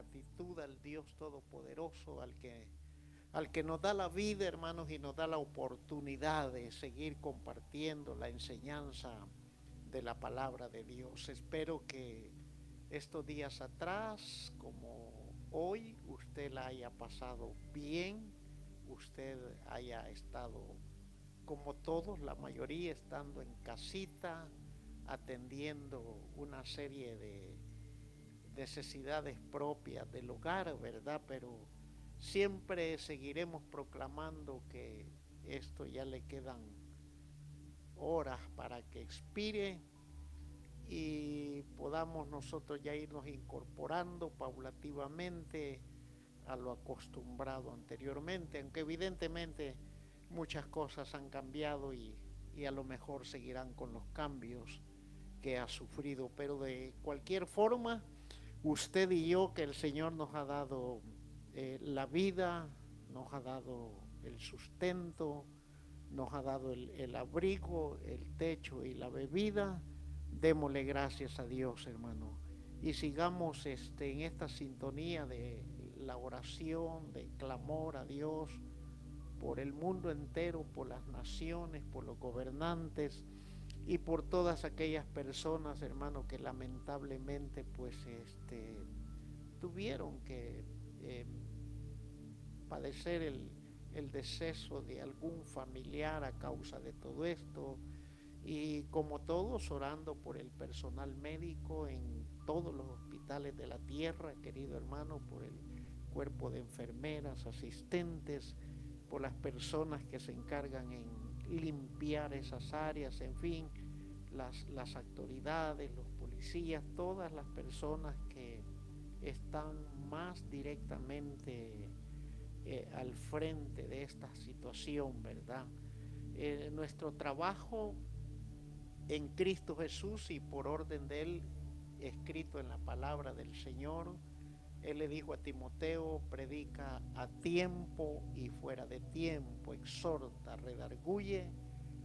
gratitud al Dios Todopoderoso, al que, al que nos da la vida, hermanos, y nos da la oportunidad de seguir compartiendo la enseñanza de la palabra de Dios. Espero que estos días atrás, como hoy, usted la haya pasado bien, usted haya estado como todos, la mayoría estando en casita, atendiendo una serie de necesidades propias del hogar, ¿verdad? Pero siempre seguiremos proclamando que esto ya le quedan horas para que expire y podamos nosotros ya irnos incorporando paulativamente a lo acostumbrado anteriormente, aunque evidentemente muchas cosas han cambiado y, y a lo mejor seguirán con los cambios que ha sufrido, pero de cualquier forma, usted y yo que el Señor nos ha dado eh, la vida, nos ha dado el sustento, nos ha dado el, el, abrigo, el techo y la bebida, démosle gracias a Dios, hermano. Y sigamos este, en esta sintonía de la oración, de clamor a Dios por el mundo entero, por las naciones, por los gobernantes y por todas aquellas personas, hermano, que lamentablemente pues este, tuvieron que eh, padecer el, el deceso de algún familiar a causa de todo esto. Y como todos, orando por el personal médico en todos los hospitales de la tierra, querido hermano, por el cuerpo de enfermeras, asistentes, por las personas que se encargan en limpiar esas áreas, en fin, las, las autoridades, los policías, todas las personas que están más directamente eh, al frente de esta situación, ¿verdad? Eh, nuestro trabajo en Cristo Jesús y por orden de Él, escrito en la palabra del Señor, Él le dijo a Timoteo, predica a tiempo y fuera de tiempo, exhorta, redarguye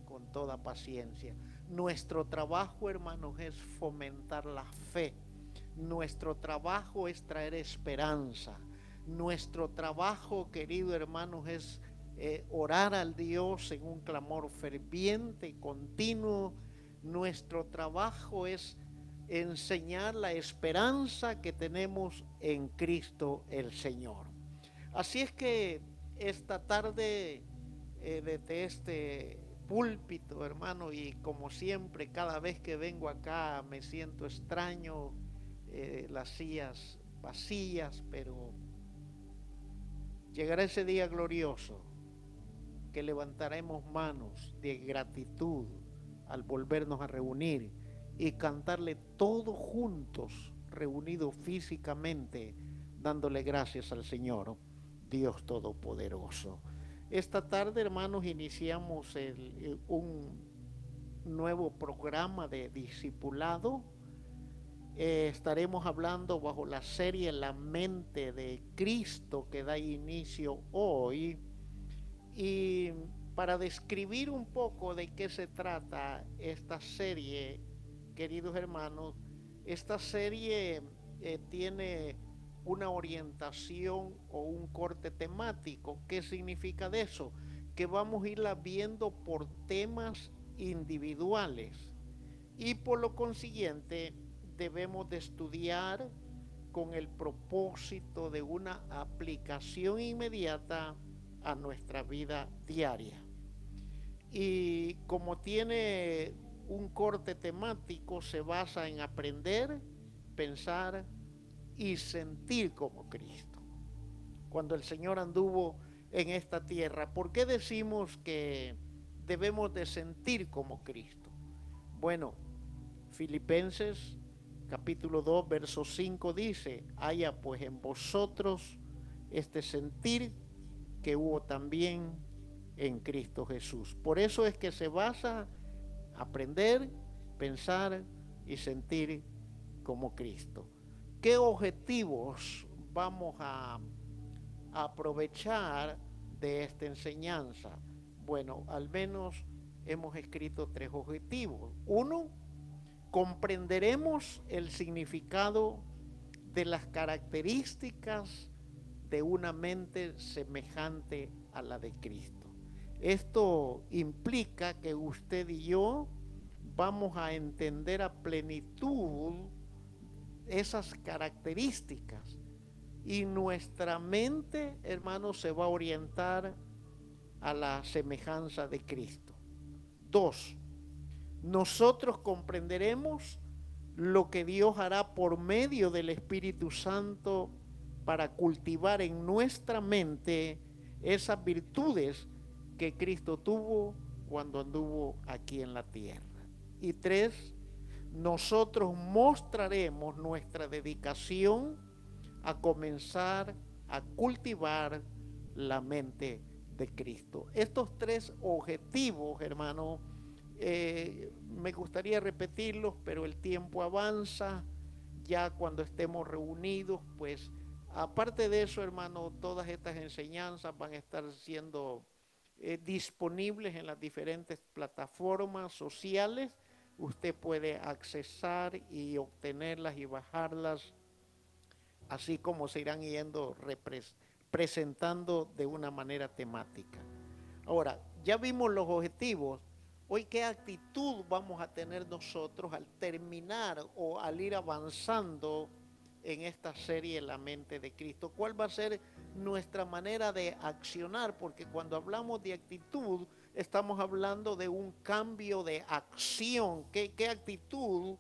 con toda paciencia. Nuestro trabajo, hermanos, es fomentar la fe. Nuestro trabajo es traer esperanza. Nuestro trabajo, querido hermanos, es eh, orar al Dios en un clamor ferviente y continuo. Nuestro trabajo es enseñar la esperanza que tenemos en Cristo el Señor. Así es que esta tarde eh, desde este púlpito, hermano, y como siempre, cada vez que vengo acá me siento extraño, eh, las sillas vacías, pero llegará ese día glorioso que levantaremos manos de gratitud al volvernos a reunir y cantarle todos juntos, reunidos físicamente, dándole gracias al Señor, Dios Todopoderoso. Esta tarde, hermanos, iniciamos un nuevo programa de discipulado. Eh, estaremos hablando bajo la serie La mente de Cristo que da inicio hoy. Y para describir un poco de qué se trata esta serie, queridos hermanos, esta serie eh, tiene una orientación o un corte temático. ¿Qué significa de eso? Que vamos a irla viendo por temas individuales y por lo consiguiente debemos de estudiar con el propósito de una aplicación inmediata a nuestra vida diaria. Y como tiene un corte temático, se basa en aprender, pensar, y sentir como Cristo. Cuando el Señor anduvo en esta tierra, ¿por qué decimos que debemos de sentir como Cristo? Bueno, Filipenses capítulo 2, verso 5 dice, haya pues en vosotros este sentir que hubo también en Cristo Jesús. Por eso es que se basa aprender, pensar y sentir como Cristo. ¿Qué objetivos vamos a, aprovechar de esta enseñanza? Bueno, al menos hemos escrito tres objetivos. Uno, comprenderemos el significado de las características de una mente semejante a la de Cristo. Esto implica que usted y yo vamos a entender a plenitud esas características y nuestra mente, hermano, se va a orientar a la semejanza de Cristo. Dos, nosotros comprenderemos lo que Dios hará por medio del Espíritu Santo para cultivar en nuestra mente esas virtudes que Cristo tuvo cuando anduvo aquí en la tierra. Y tres, nosotros mostraremos nuestra dedicación a comenzar a cultivar la mente de Cristo. Estos tres objetivos, hermano, eh, me gustaría repetirlos, pero el tiempo avanza. Ya cuando estemos reunidos, pues aparte de eso, hermano, todas estas enseñanzas van a estar siendo eh, disponibles en las diferentes plataformas sociales. Usted puede accesar y obtenerlas y bajarlas, así como se irán yendo presentando de una manera temática. Ahora, ya vimos los objetivos Hoy, ¿qué actitud vamos a tener nosotros al terminar o al ir avanzando en esta serie La mente de Cristo? ¿Cuál va a ser nuestra manera de accionar? Porque cuando hablamos de actitud, estamos hablando de un cambio de acción. ¿Qué, actitud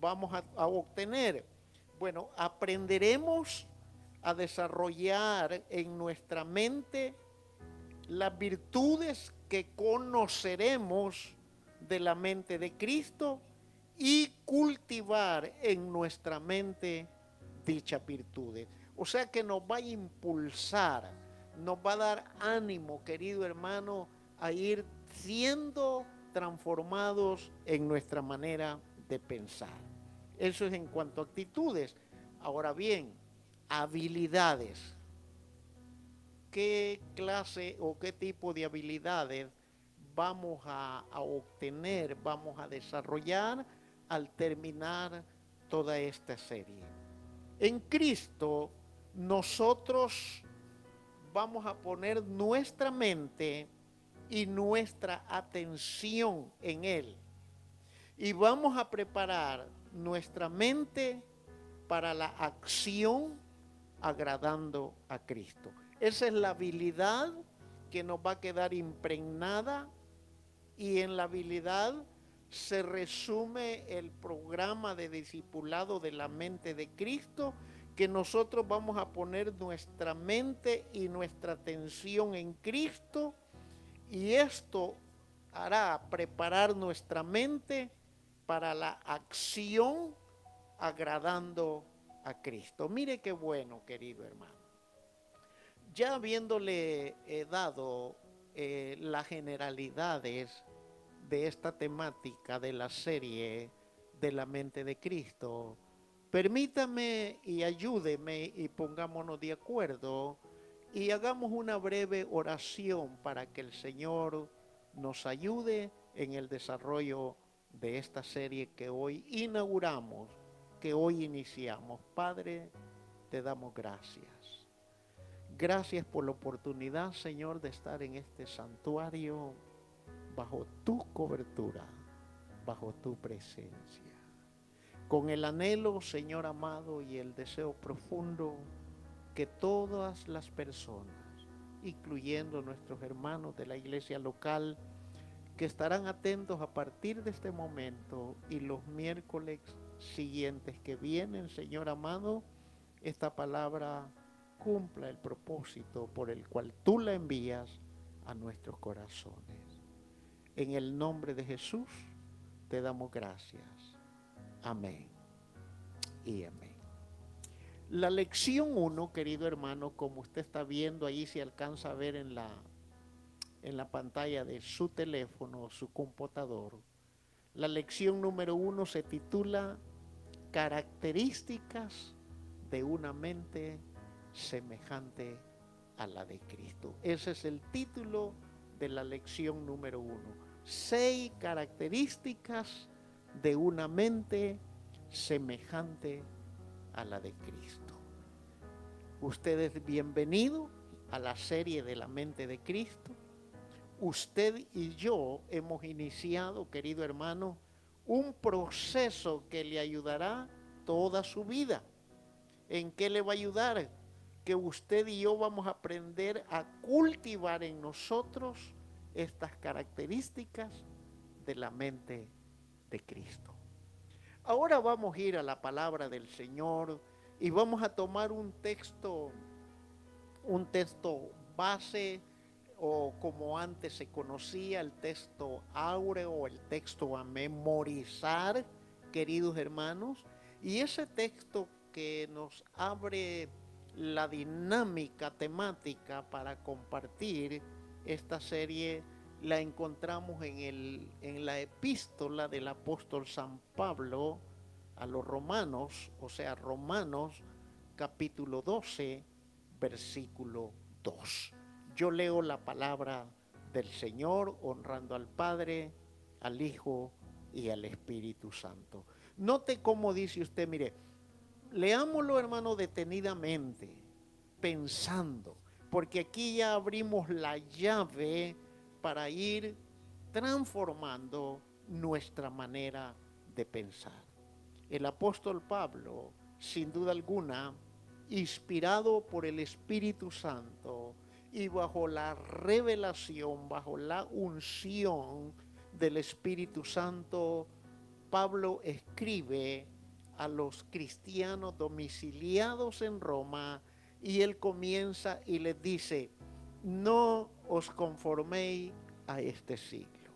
vamos a, a obtener? Bueno, aprenderemos a desarrollar en nuestra mente las virtudes que conoceremos de la mente de Cristo y cultivar en nuestra mente dichas virtudes. O sea que nos va a impulsar, nos va a dar ánimo, querido hermano, a ir siendo transformados en nuestra manera de pensar. Eso es en cuanto a actitudes. Ahora bien, habilidades qué clase o qué tipo de habilidades vamos a, obtener, vamos a desarrollar al terminar toda esta serie. En Cristo nosotros vamos a poner nuestra mente y nuestra atención en Él. Y vamos a preparar nuestra mente para la acción agradando a Cristo. Esa es la habilidad que nos va a quedar impregnada y en la habilidad se resume el programa de discipulado de la mente de Cristo, que nosotros vamos a poner nuestra mente y nuestra atención en Cristo y esto hará preparar nuestra mente para la acción agradando a Cristo. Mire qué bueno, querido hermano ya habiéndole eh, dado eh, las generalidades de esta temática de la serie de la mente de Cristo, permítame y ayúdeme y pongámonos de acuerdo y hagamos una breve oración para que el Señor nos ayude en el desarrollo de esta serie que hoy inauguramos, que hoy iniciamos. Padre, te damos gracias. Gracias por la oportunidad, Señor, de estar en este santuario bajo tu cobertura, bajo tu presencia. Con el anhelo, Señor amado, y el deseo profundo que todas las personas, incluyendo nuestros hermanos de la iglesia local, que estarán atentos a partir de este momento y los miércoles siguientes que vienen, Señor amado, esta palabra cumpla el propósito por el cual tú la envías a nuestros corazones. En el nombre de Jesús te damos gracias. Amén y amén. La lección 1, querido hermano, como usted está viendo ahí, se alcanza a ver en la, en la pantalla de su teléfono, su computador. La lección número 1 se titula Características de una mente semejante a la de Cristo. Ese es el título de la lección número uno. Seis características de una mente semejante a la de Cristo. Usted es bienvenido a la serie de la mente de Cristo. Usted y yo hemos iniciado, querido hermano, un proceso que le ayudará toda su vida. ¿En qué le va a ayudar? Que usted y yo vamos a aprender a cultivar en nosotros estas características de la mente de Cristo. Ahora vamos a ir a la palabra del Señor y vamos a tomar un texto, un texto base o como antes se conocía el texto áureo o el texto a memorizar, queridos hermanos, y ese texto que nos abre la dinámica temática para compartir esta serie la encontramos en, el, en la epístola del apóstol San Pablo a los romanos, o sea, Romanos capítulo 12, versículo 2. Yo leo la palabra del Señor honrando al Padre, al Hijo y al Espíritu Santo. Note cómo dice usted, mire, leámoslo hermano detenidamente, pensando, porque aquí ya abrimos la llave para ir transformando nuestra manera de pensar. El apóstol Pablo, sin duda alguna, inspirado por el Espíritu Santo y bajo la revelación, bajo la unción del Espíritu Santo, Pablo escribe a los cristianos domiciliados en Roma y él comienza y les dice, no os conforméis a este siglo.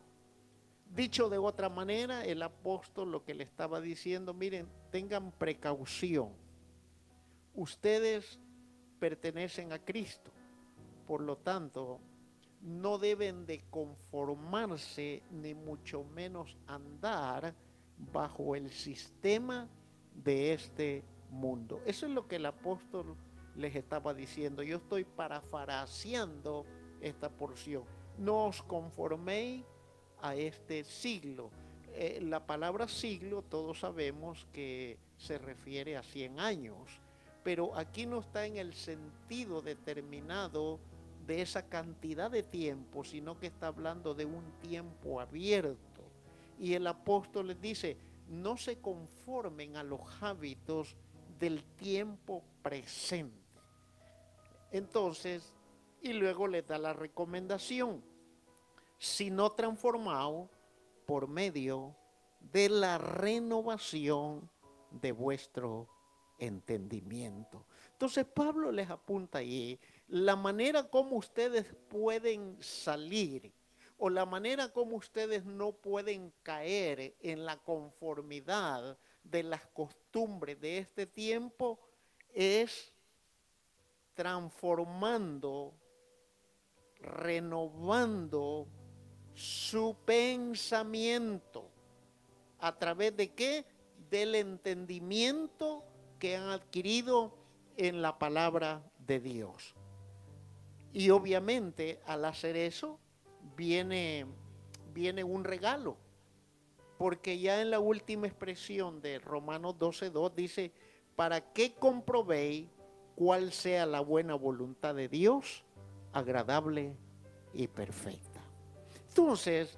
Dicho de otra manera, el apóstol lo que le estaba diciendo, miren, tengan precaución. Ustedes pertenecen a Cristo, por lo tanto, no deben de conformarse ni mucho menos andar bajo el sistema de este mundo. Eso es lo que el apóstol les estaba diciendo. Yo estoy parafraseando esta porción. No os conforméis a este siglo. Eh, la palabra siglo todos sabemos que se refiere a 100 años, pero aquí no está en el sentido determinado de esa cantidad de tiempo, sino que está hablando de un tiempo abierto. Y el apóstol les dice, no se conformen a los hábitos del tiempo presente. Entonces, y luego le da la recomendación, sino transformado por medio de la renovación de vuestro entendimiento. Entonces Pablo les apunta ahí la manera como ustedes pueden salir o la manera como ustedes no pueden caer en la conformidad de las costumbres de este tiempo es transformando, renovando su pensamiento. ¿A través de qué? Del entendimiento que han adquirido en la palabra de Dios. Y obviamente al hacer eso viene, viene un regalo. Porque ya en la última expresión de Romanos 12.2 dice, para que comprobéis cuál sea la buena voluntad de Dios, agradable y perfecta. Entonces,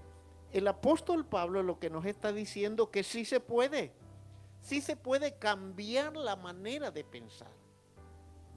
el apóstol Pablo lo que nos está diciendo que sí se puede, sí se puede cambiar la manera de pensar.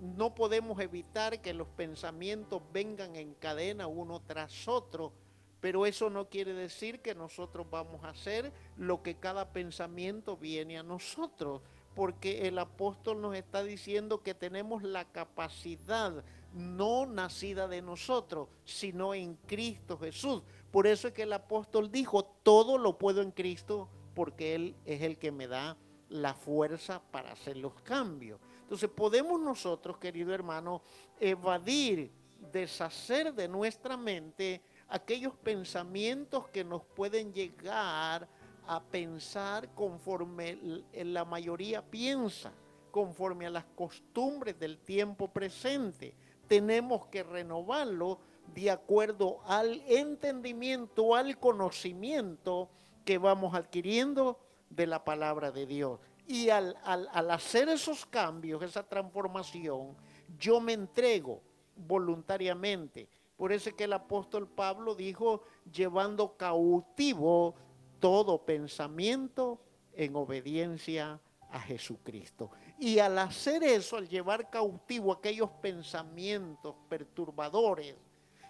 No podemos evitar que los pensamientos vengan en cadena uno tras otro, pero eso no quiere decir que nosotros vamos a hacer lo que cada pensamiento viene a nosotros porque el apóstol nos está diciendo que tenemos la capacidad no nacida de nosotros, sino en Cristo Jesús. Por eso es que el apóstol dijo, todo lo puedo en Cristo porque Él es el que me da la fuerza para hacer los cambios. Entonces podemos nosotros, querido hermano, evadir, deshacer de nuestra mente aquellos pensamientos que nos pueden llegar a pensar conforme la mayoría piensa, conforme a las costumbres del tiempo presente. Tenemos que renovarlo de acuerdo al entendimiento, al conocimiento que vamos adquiriendo de la palabra de Dios. Y al, al hacer esos cambios, esa transformación, yo me entrego voluntariamente. Por eso es que el apóstol Pablo dijo, llevando cautivo todo pensamiento en obediencia a Jesucristo. Y al hacer eso, al llevar cautivo aquellos pensamientos perturbadores,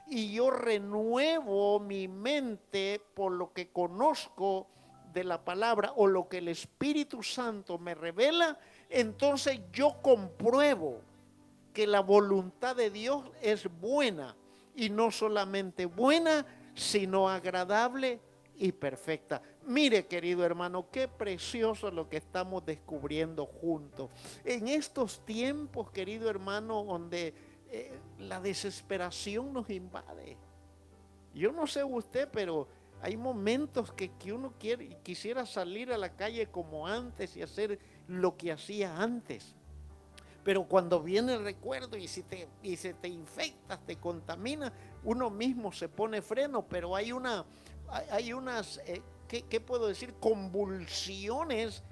y yo renuevo mi mente por lo que conozco de la palabra o lo que el Espíritu Santo me revela, entonces yo compruebo que la voluntad de Dios es buena y no solamente buena, sino agradable y perfecta. Mire, querido hermano, qué precioso lo que estamos descubriendo juntos. En estos tiempos, querido hermano, donde eh, la desesperación nos invade. Yo no sé usted, pero hay momentos que, que uno quiere, quisiera salir a la calle como antes y hacer lo que hacía antes. Pero cuando viene el recuerdo y, si te, y se te infectas, te contamina, uno mismo se pone freno, pero hay, una, hay unas, eh, ¿qué, puedo decir? Convulsiones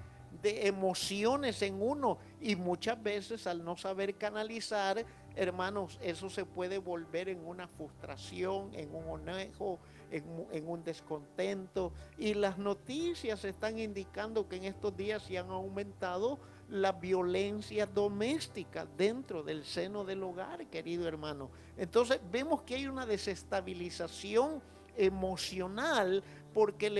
de emociones en uno y muchas veces al no saber canalizar, hermanos, eso se puede volver en una frustración, en un onejo, en, en, un descontento. Y las noticias están indicando que en estos días se han aumentado la violencia doméstica dentro del seno del hogar, querido hermano. Entonces vemos que hay una desestabilización emocional porque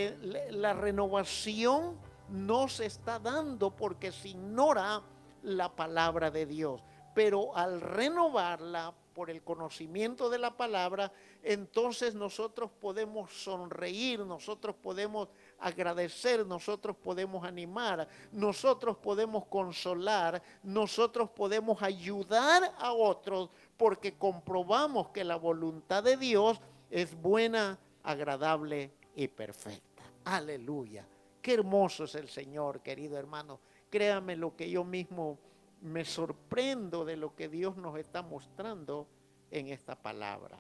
la renovación no se está dando porque se ignora la palabra de Dios. Pero al renovarla por el conocimiento de la palabra, entonces nosotros podemos sonreír, nosotros podemos agradecer, nosotros podemos animar, nosotros podemos consolar, nosotros podemos ayudar a otros porque comprobamos que la voluntad de Dios es buena, agradable y perfecta. Aleluya. Qué hermoso es el Señor, querido hermano. Créame lo que yo mismo me sorprendo de lo que Dios nos está mostrando en esta palabra.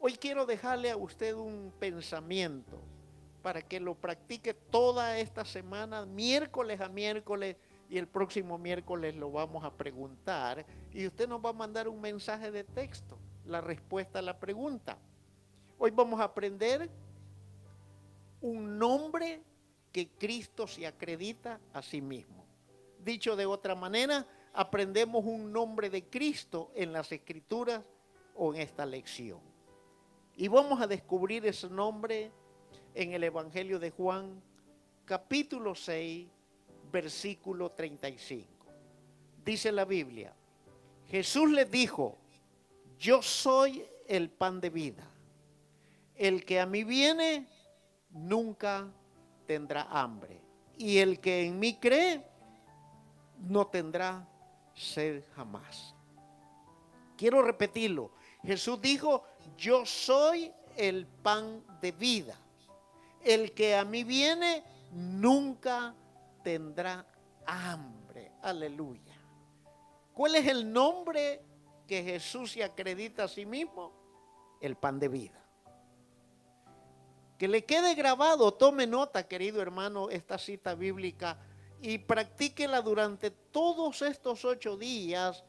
Hoy quiero dejarle a usted un pensamiento para que lo practique toda esta semana, miércoles a miércoles, y el próximo miércoles lo vamos a preguntar. Y usted nos va a mandar un mensaje de texto, la respuesta a la pregunta. Hoy vamos a aprender un nombre que Cristo se acredita a sí mismo. Dicho de otra manera, aprendemos un nombre de Cristo en las escrituras o en esta lección. Y vamos a descubrir ese nombre en el Evangelio de Juan, capítulo 6, versículo 35. Dice la Biblia, Jesús les dijo, yo soy el pan de vida. El que a mí viene nunca tendrá hambre. Y el que en mí cree no tendrá sed jamás. Quiero repetirlo. Jesús dijo, yo soy el pan de vida el que a mí viene nunca tendrá hambre. Aleluya. ¿Cuál es el nombre que Jesús se acredita a sí mismo? El pan de vida. Que le quede grabado, tome nota, querido hermano, esta cita bíblica y practíquela durante todos estos ocho días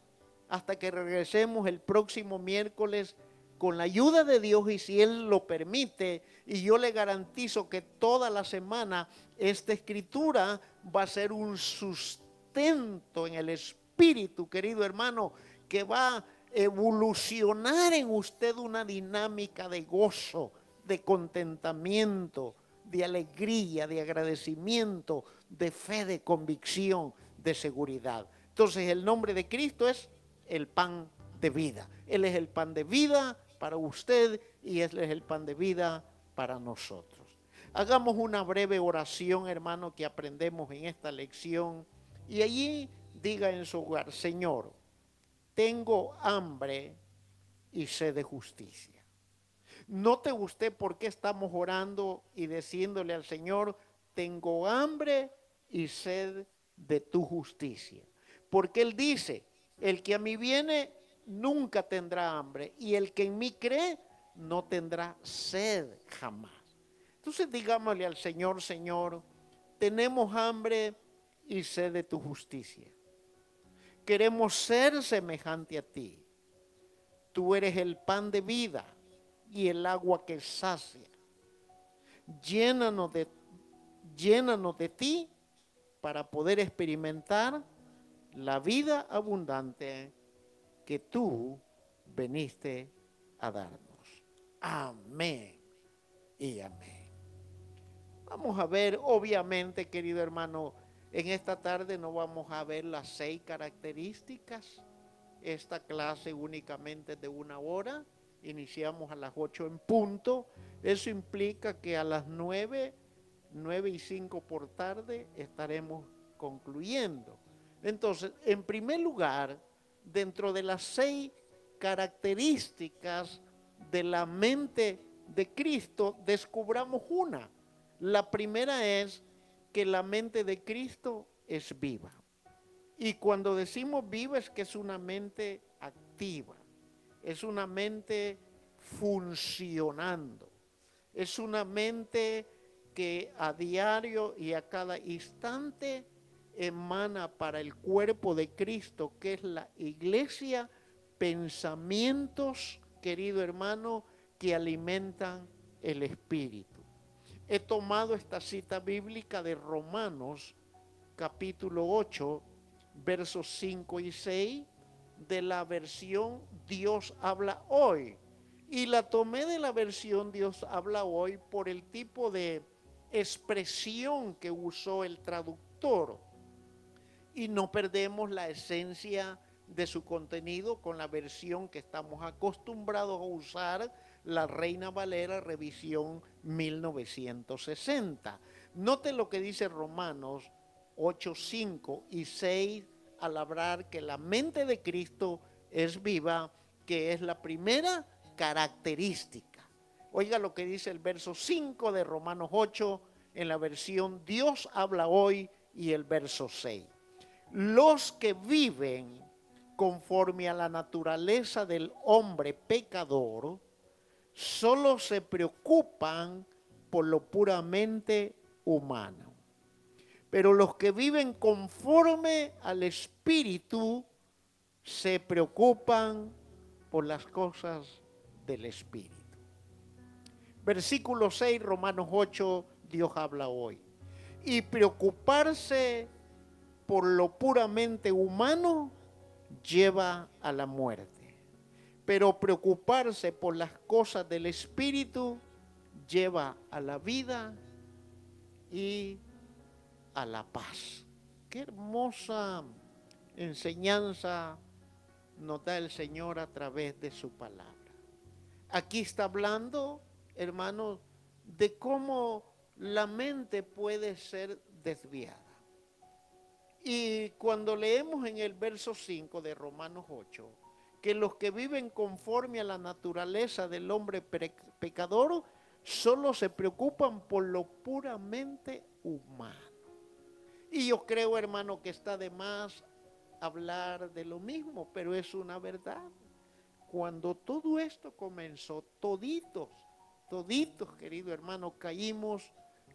hasta que regresemos el próximo miércoles con la ayuda de Dios y si Él lo permite, y yo le garantizo que toda la semana esta escritura va a ser un sustento en el espíritu, querido hermano, que va a evolucionar en usted una dinámica de gozo, de contentamiento, de alegría, de agradecimiento, de fe, de convicción, de seguridad. Entonces el nombre de Cristo es el pan de vida. Él es el pan de vida para usted y Él es el pan de vida para nosotros. Hagamos una breve oración, hermano, que aprendemos en esta lección. Y allí diga en su hogar, Señor, tengo hambre y sed de justicia. Note usted por qué estamos orando y diciéndole al Señor, tengo hambre y sed de tu justicia. Porque Él dice, el que a mí viene nunca tendrá hambre y el que en mí cree no tendrá sed jamás. Entonces digámosle al Señor, Señor, tenemos hambre y sed de tu justicia. Queremos ser semejante a ti. Tú eres el pan de vida y el agua que sacia. Llénanos de, llénanos de ti para poder experimentar la vida abundante que tú veniste a darnos. Amén y amén. Vamos a ver, obviamente, querido hermano, en esta tarde no vamos a ver las seis características. Esta clase únicamente de una hora. Iniciamos a las ocho en punto. Eso implica que a las nueve, nueve y cinco por tarde estaremos concluyendo. Entonces, en primer lugar, dentro de las seis características de la mente de Cristo, descubramos una. La primera es que la mente de Cristo es viva. Y cuando decimos viva es que es una mente activa, es una mente funcionando, es una mente que a diario y a cada instante emana para el cuerpo de Cristo, que es la iglesia, pensamientos, querido hermano, que alimentan el espíritu. He tomado esta cita bíblica de Romanos capítulo 8, versos 5 y 6 de la versión Dios habla hoy. Y la tomé de la versión Dios habla hoy por el tipo de expresión que usó el traductor. Y no perdemos la esencia de su contenido con la versión que estamos acostumbrados a usar la Reina Valera revisión 1960. Note lo que dice Romanos 8, 5 y 6 al hablar que la mente de Cristo es viva, que es la primera característica. Oiga lo que dice el verso 5 de Romanos 8 en la versión Dios habla hoy y el verso 6. Los que viven conforme a la naturaleza del hombre pecador, solo se preocupan por lo puramente humano. Pero los que viven conforme al Espíritu se preocupan por las cosas del Espíritu. Versículo 6, Romanos 8, Dios habla hoy. Y preocuparse por lo puramente humano lleva a la muerte pero preocuparse por las cosas del Espíritu lleva a la vida y a la paz. Qué hermosa enseñanza nos da el Señor a través de su palabra. Aquí está hablando, hermanos, de cómo la mente puede ser desviada. Y cuando leemos en el verso 5 de Romanos 8, que los que viven conforme a la naturaleza del hombre pecador solo se preocupan por lo puramente humano. Y yo creo, hermano, que está de más hablar de lo mismo, pero es una verdad. Cuando todo esto comenzó, toditos, toditos, querido hermano, caímos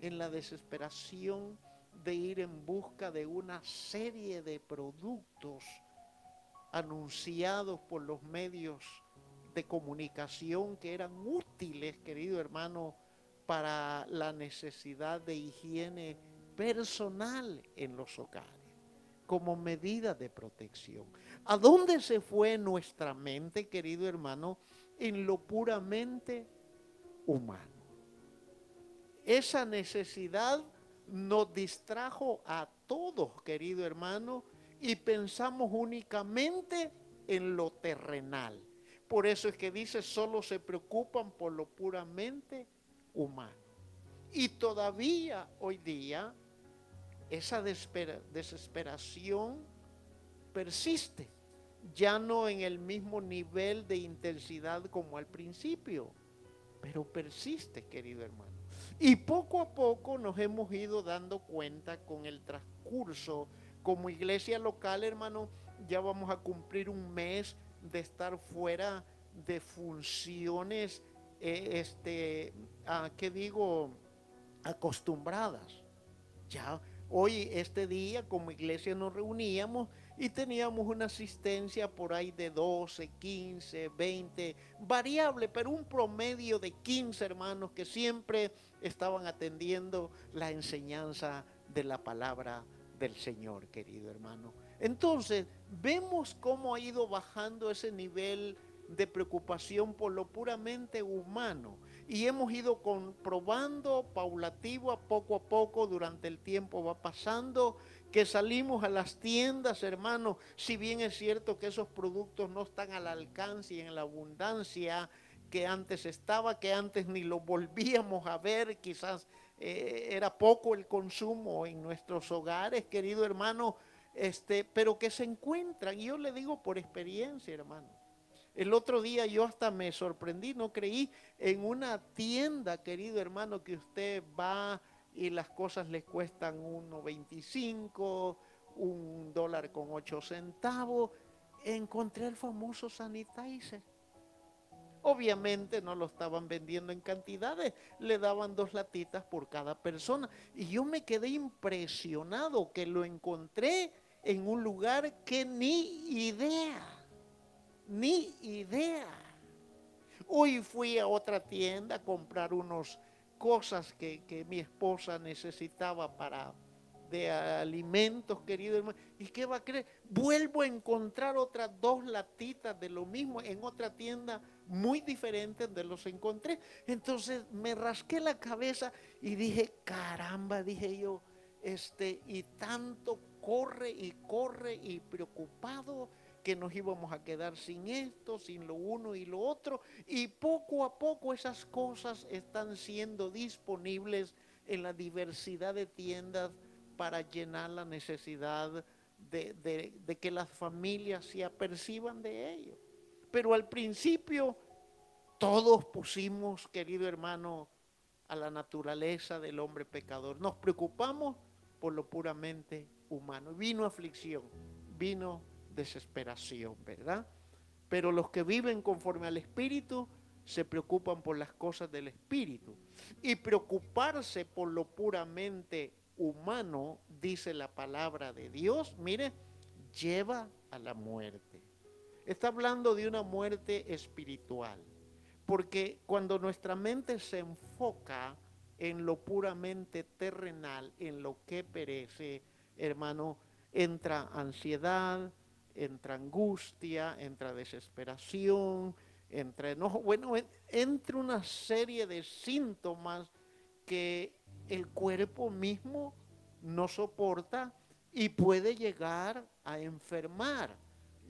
en la desesperación de ir en busca de una serie de productos anunciados por los medios de comunicación que eran útiles, querido hermano, para la necesidad de higiene personal en los hogares, como medida de protección. ¿A dónde se fue nuestra mente, querido hermano? En lo puramente humano. Esa necesidad nos distrajo a todos, querido hermano, y pensamos únicamente en lo terrenal. Por eso es que dice, solo se preocupan por lo puramente humano. Y todavía hoy día esa desesperación persiste, ya no en el mismo nivel de intensidad como al principio, pero persiste, querido hermano. Y poco a poco nos hemos ido dando cuenta con el transcurso como iglesia local, hermano, ya vamos a cumplir un mes de estar fuera de funciones, eh, este, ¿qué digo? Acostumbradas. Ya Hoy, este día, como iglesia nos reuníamos y teníamos una asistencia por ahí de 12, 15, 20, variable, pero un promedio de 15 hermanos que siempre estaban atendiendo la enseñanza de la palabra del Señor, querido hermano. Entonces, vemos cómo ha ido bajando ese nivel de preocupación por lo puramente humano. Y hemos ido comprobando paulativo poco a poco durante el tiempo va pasando que salimos a las tiendas, hermanos, si bien es cierto que esos productos no están al alcance y en la abundancia que antes estaba, que antes ni lo volvíamos a ver, quizás eh, era poco el consumo en nuestros hogares, querido hermano, este, pero que se encuentran, y yo le digo por experiencia, hermano. El otro día yo hasta me sorprendí, no creí, en una tienda, querido hermano, que usted va y las cosas le cuestan 1.25, un dólar con 8 centavos. Encontré el famoso sanitizer. Obviamente no lo estaban vendiendo en cantidades, le daban dos latitas por cada persona. Y yo me quedé impresionado que lo encontré en un lugar que ni idea, ni idea. Hoy fui a otra tienda a comprar unos cosas que, mi esposa necesitaba para de alimentos, querido hermano. ¿Y qué va a creer? Vuelvo a encontrar otras dos latitas de lo mismo en otra tienda muy diferente de los encontré. Entonces me rasqué la cabeza y dije, caramba, dije yo, este, y tanto corre y corre y preocupado que nos íbamos a quedar sin esto, sin lo uno y lo otro. Y poco a poco esas cosas están siendo disponibles en la diversidad de tiendas para llenar la necesidad de, que las familias se aperciban de ello. Pero al principio todos pusimos, querido hermano, a la naturaleza del hombre pecador. Nos preocupamos por lo puramente humano. Vino aflicción, vino desesperación, ¿verdad? Pero los que viven conforme al Espíritu se preocupan por las cosas del Espíritu. Y preocuparse por lo puramente humano, dice la palabra de Dios, mire, lleva a la muerte. Está hablando de una muerte espiritual. Porque cuando nuestra mente se enfoca en lo puramente terrenal, en lo que perece, hermano, entra ansiedad, entra angustia, entra desesperación, entra enojo, bueno, entra una serie de síntomas que el cuerpo mismo no soporta y puede llegar a enfermar.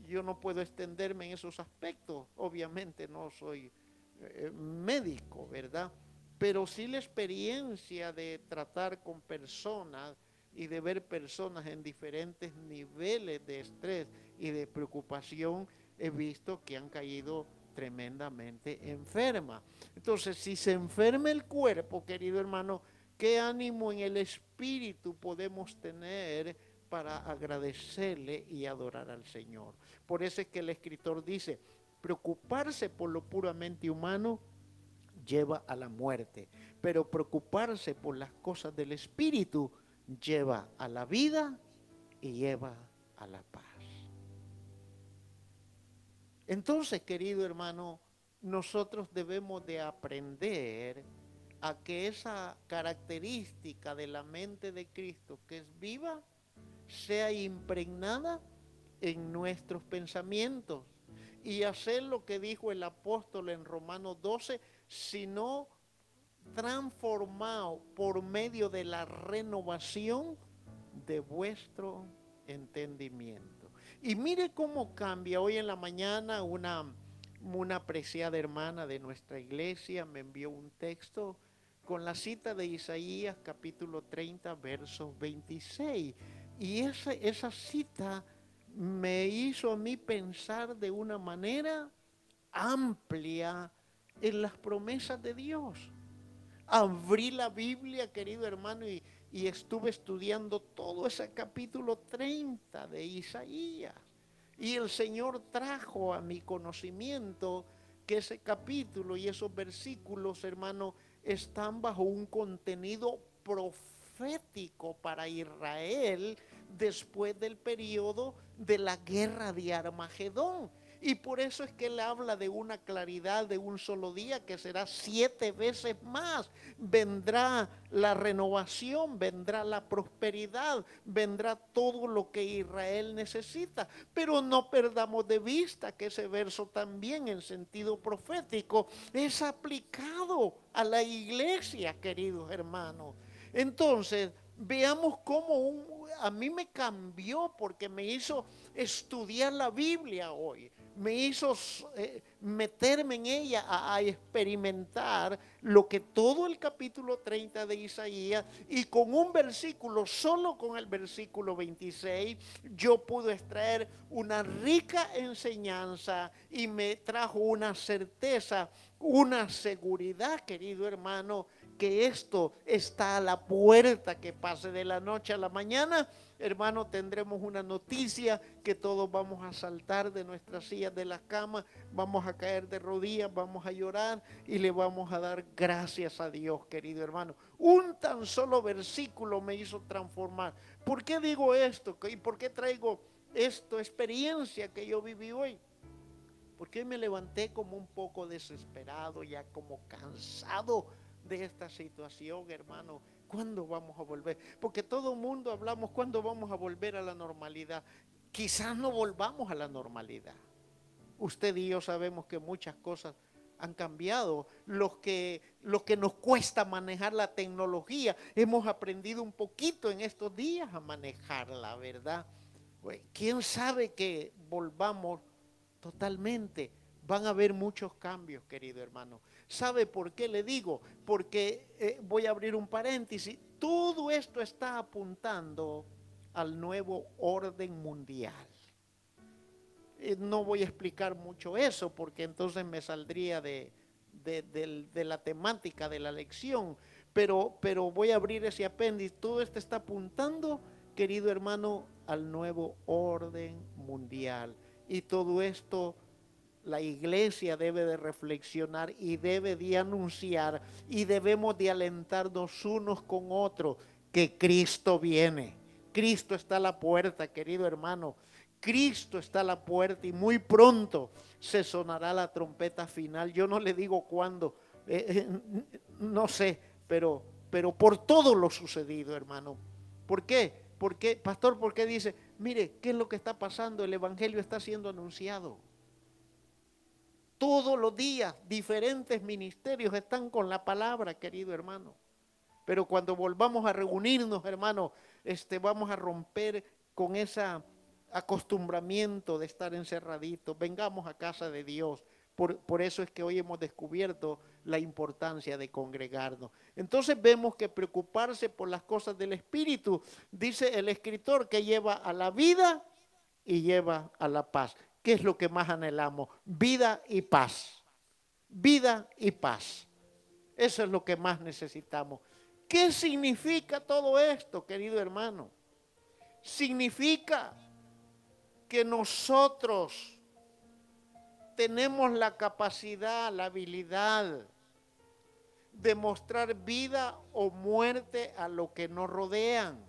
Yo no puedo extenderme en esos aspectos, obviamente no soy eh, médico, ¿verdad? Pero sí la experiencia de tratar con personas y de ver personas en diferentes niveles de estrés y de preocupación, he visto que han caído tremendamente enfermas. Entonces, si se enferma el cuerpo, querido hermano, ¿qué ánimo en el espíritu podemos tener para agradecerle y adorar al Señor? Por eso es que el escritor dice, preocuparse por lo puramente humano lleva a la muerte, pero preocuparse por las cosas del espíritu lleva a la vida y lleva a la paz. Entonces, querido hermano, nosotros debemos de aprender a que esa característica de la mente de Cristo, que es viva, sea impregnada en nuestros pensamientos y hacer lo que dijo el apóstol en Romanos 12, sino transformado por medio de la renovación de vuestro entendimiento. Y mire cómo cambia. Hoy en la mañana una, una apreciada hermana de nuestra iglesia me envió un texto con la cita de Isaías capítulo 30, versos 26. Y esa, esa cita me hizo a mí pensar de una manera amplia en las promesas de Dios. Abrí la Biblia, querido hermano, y, y estuve estudiando todo ese capítulo 30 de Isaías. Y el Señor trajo a mi conocimiento que ese capítulo y esos versículos, hermano, están bajo un contenido profético para Israel después del periodo de la guerra de Armagedón. Y por eso es que él habla de una claridad de un solo día que será siete veces más. Vendrá la renovación, vendrá la prosperidad, vendrá todo lo que Israel necesita. Pero no perdamos de vista que ese verso también en sentido profético es aplicado a la iglesia, queridos hermanos. Entonces, veamos cómo a mí me cambió porque me hizo estudiar la Biblia hoy me hizo eh, meterme en ella a, experimentar lo que todo el capítulo 30 de Isaías y con un versículo, solo con el versículo 26, yo pude extraer una rica enseñanza y me trajo una certeza, una seguridad, querido hermano, que esto está a la puerta, que pase de la noche a la mañana hermano, tendremos una noticia que todos vamos a saltar de nuestras sillas de la cama, vamos a caer de rodillas, vamos a llorar y le vamos a dar gracias a Dios, querido hermano. Un tan solo versículo me hizo transformar. ¿Por qué digo esto? ¿Y por qué traigo esta experiencia que yo viví hoy? Porque me levanté como un poco desesperado, ya como cansado de esta situación, hermano ¿Cuándo vamos a volver? Porque todo mundo hablamos, ¿cuándo vamos a volver a la normalidad? Quizás no volvamos a la normalidad. Usted y yo sabemos que muchas cosas han cambiado. Los que, lo que nos cuesta manejar la tecnología, hemos aprendido un poquito en estos días a manejarla, ¿verdad? ¿Quién sabe que volvamos totalmente? Van a haber muchos cambios, querido hermano. ¿Sabe por qué le digo? Porque eh, voy a abrir un paréntesis. Todo esto está apuntando al nuevo orden mundial. Eh, no voy a explicar mucho eso porque entonces me saldría de, la temática de la lección, pero, pero voy a abrir ese apéndice. Todo esto está apuntando, querido hermano, al nuevo orden mundial. Y todo esto la iglesia debe de reflexionar y debe de anunciar y debemos de alentarnos unos con otros que Cristo viene. Cristo está a la puerta, querido hermano. Cristo está a la puerta y muy pronto se sonará la trompeta final. Yo no le digo cuándo, eh, eh, no sé, pero, pero por todo lo sucedido, hermano. ¿Por qué? ¿Por qué? Pastor, ¿por qué dice, mire, qué es lo que está pasando? El Evangelio está siendo anunciado. Todos los días diferentes ministerios están con la palabra, querido hermano. Pero cuando volvamos a reunirnos, hermano, este, vamos a romper con ese acostumbramiento de estar encerraditos. Vengamos a casa de Dios. Por, por, eso es que hoy hemos descubierto la importancia de congregarnos. Entonces vemos que preocuparse por las cosas del Espíritu, dice el escritor, que lleva a la vida y lleva a la paz. ¿Qué es lo que más anhelamos? Vida y paz. Vida y paz. Eso es lo que más necesitamos. ¿Qué significa todo esto, querido hermano? Significa que nosotros tenemos la capacidad, la habilidad de mostrar vida o muerte a lo que nos rodean.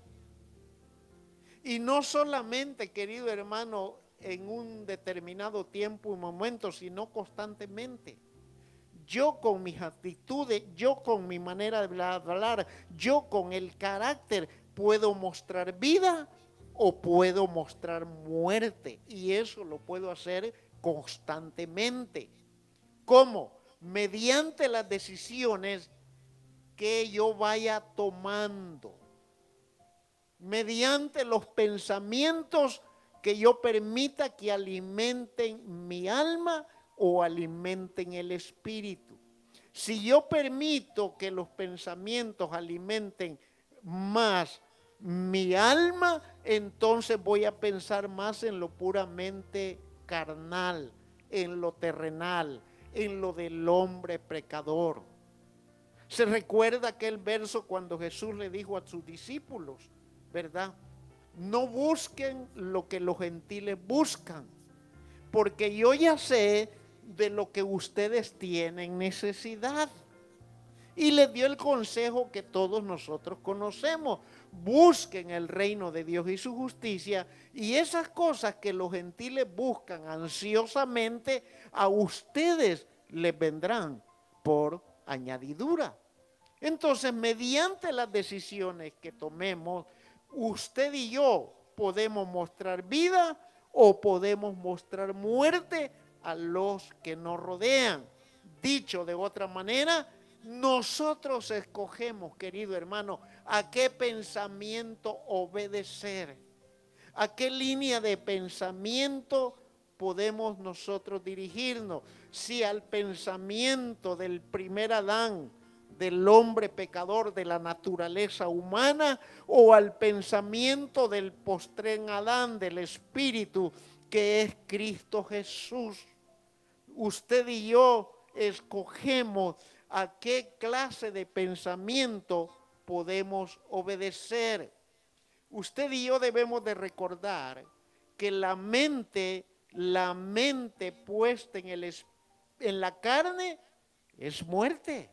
Y no solamente, querido hermano, en un determinado tiempo y momento, sino constantemente. Yo con mis actitudes, yo con mi manera de hablar, yo con el carácter, puedo mostrar vida o puedo mostrar muerte. Y eso lo puedo hacer constantemente. ¿Cómo? Mediante las decisiones que yo vaya tomando. Mediante los pensamientos que yo permita que alimenten mi alma o alimenten el espíritu. Si yo permito que los pensamientos alimenten más mi alma, entonces voy a pensar más en lo puramente carnal, en lo terrenal, en lo del hombre pecador. Se recuerda aquel verso cuando Jesús le dijo a sus discípulos, ¿verdad? No busquen lo que los gentiles buscan, porque yo ya sé de lo que ustedes tienen necesidad. Y les dio el consejo que todos nosotros conocemos. Busquen el reino de Dios y su justicia. Y esas cosas que los gentiles buscan ansiosamente, a ustedes les vendrán por añadidura. Entonces, mediante las decisiones que tomemos, usted y yo podemos mostrar vida o podemos mostrar muerte a los que nos rodean. Dicho de otra manera, nosotros escogemos, querido hermano, a qué pensamiento obedecer, a qué línea de pensamiento podemos nosotros dirigirnos. Si al pensamiento del primer Adán, del hombre pecador de la naturaleza humana, o al pensamiento del postren Adán, del Espíritu, que es Cristo Jesús. Usted y yo escogemos a qué clase de pensamiento podemos obedecer. Usted y yo debemos de recordar que la mente, la mente puesta en, el, en la carne es muerte.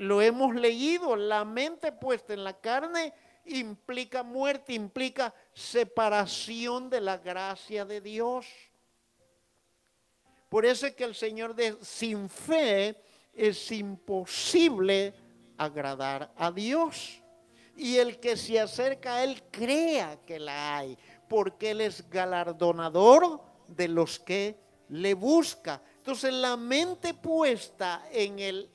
Lo hemos leído, la mente puesta en la carne implica muerte, implica separación de la gracia de Dios. Por eso es que el Señor de sin fe es imposible agradar a Dios. Y el que se acerca a Él crea que la hay, porque Él es galardonador de los que le busca. Entonces la mente puesta en el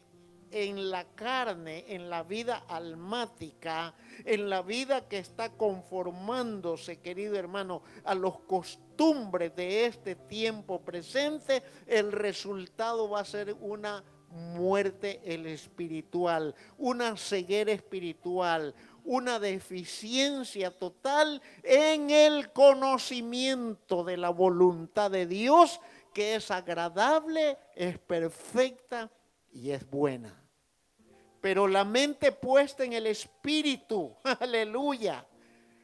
en la carne, en la vida almática, en la vida que está conformándose, querido hermano, a los costumbres de este tiempo presente, el resultado va a ser una muerte espiritual, una ceguera espiritual, una deficiencia total en el conocimiento de la voluntad de Dios, que es agradable, es perfecta y es buena pero la mente puesta en el espíritu, aleluya.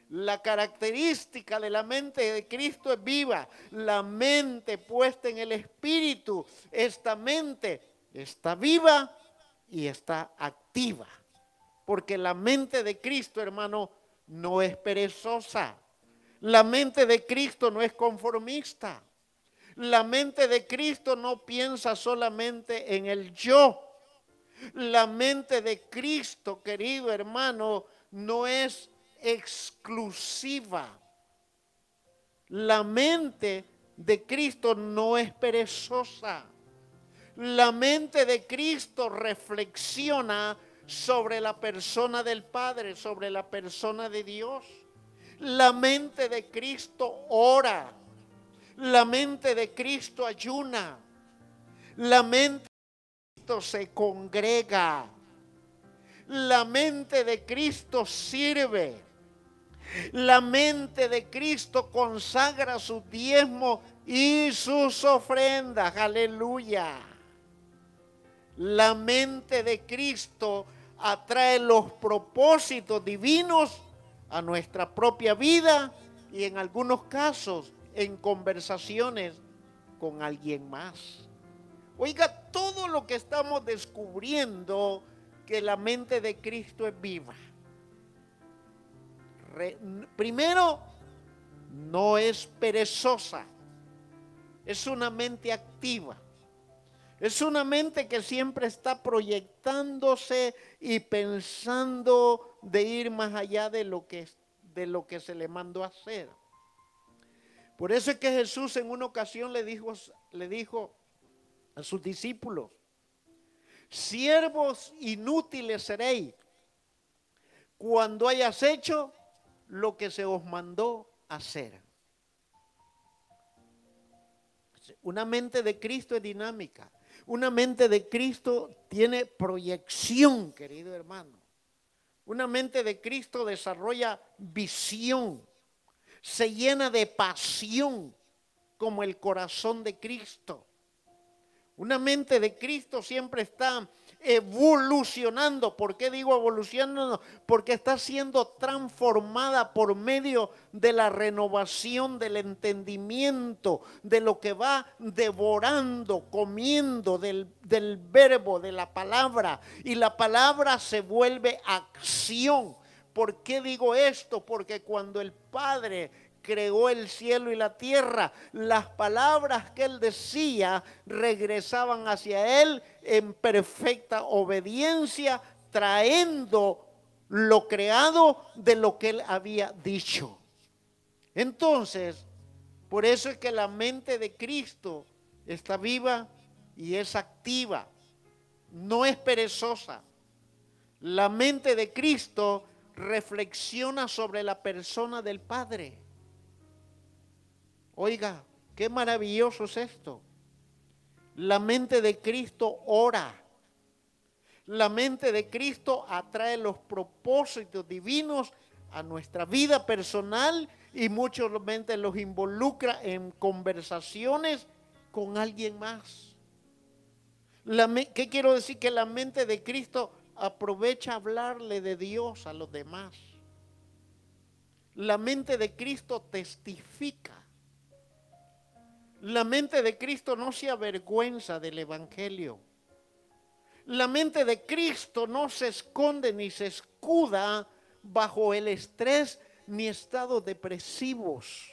La característica de la mente de Cristo es viva. La mente puesta en el espíritu, esta mente está viva y está activa. Porque la mente de Cristo, hermano, no es perezosa. La mente de Cristo no es conformista. La mente de Cristo no piensa solamente en el yo la mente de Cristo, querido hermano, no es exclusiva. La mente de Cristo no es perezosa. La mente de Cristo reflexiona sobre la persona del Padre, sobre la persona de Dios. La mente de Cristo ora. La mente de Cristo ayuna. La mente se congrega. La mente de Cristo sirve. La mente de Cristo consagra su diezmo y sus ofrendas. Aleluya. La mente de Cristo atrae los propósitos divinos a nuestra propia vida y en algunos casos en conversaciones con alguien más. Oiga, todo lo que estamos descubriendo que la mente de Cristo es viva. primero, no es perezosa, es una mente activa. Es una mente que siempre está proyectándose y pensando de ir más allá de lo que, de lo que se le mandó a hacer. Por eso es que Jesús en una ocasión le dijo, le dijo a sus discípulos, siervos inútiles seréis cuando hayas hecho lo que se os mandó hacer. Una mente de Cristo es dinámica. Una mente de Cristo tiene proyección, querido hermano. Una mente de Cristo desarrolla visión, se llena de pasión como el corazón de Cristo. Una mente de Cristo siempre está evolucionando. ¿Por qué digo evolucionando? Porque está siendo transformada por medio de la renovación del entendimiento, de lo que va devorando, comiendo del, del verbo, de la palabra. Y la palabra se vuelve acción. ¿Por qué digo esto? Porque cuando el Padre creó el cielo y la tierra, las palabras que él decía regresaban hacia él en perfecta obediencia, traendo lo creado de lo que él había dicho. Entonces, por eso es que la mente de Cristo está viva y es activa, no es perezosa. La mente de Cristo reflexiona sobre la persona del Padre. Oiga, qué maravilloso es esto. La mente de Cristo ora. La mente de Cristo atrae los propósitos divinos a nuestra vida personal y muchos mente los involucra en conversaciones con alguien más. ¿Qué quiero decir? Que la mente de Cristo aprovecha hablarle de Dios a los demás. La mente de Cristo testifica. La mente de Cristo no se avergüenza del Evangelio. La mente de Cristo no se esconde ni se escuda bajo el estrés ni estados depresivos.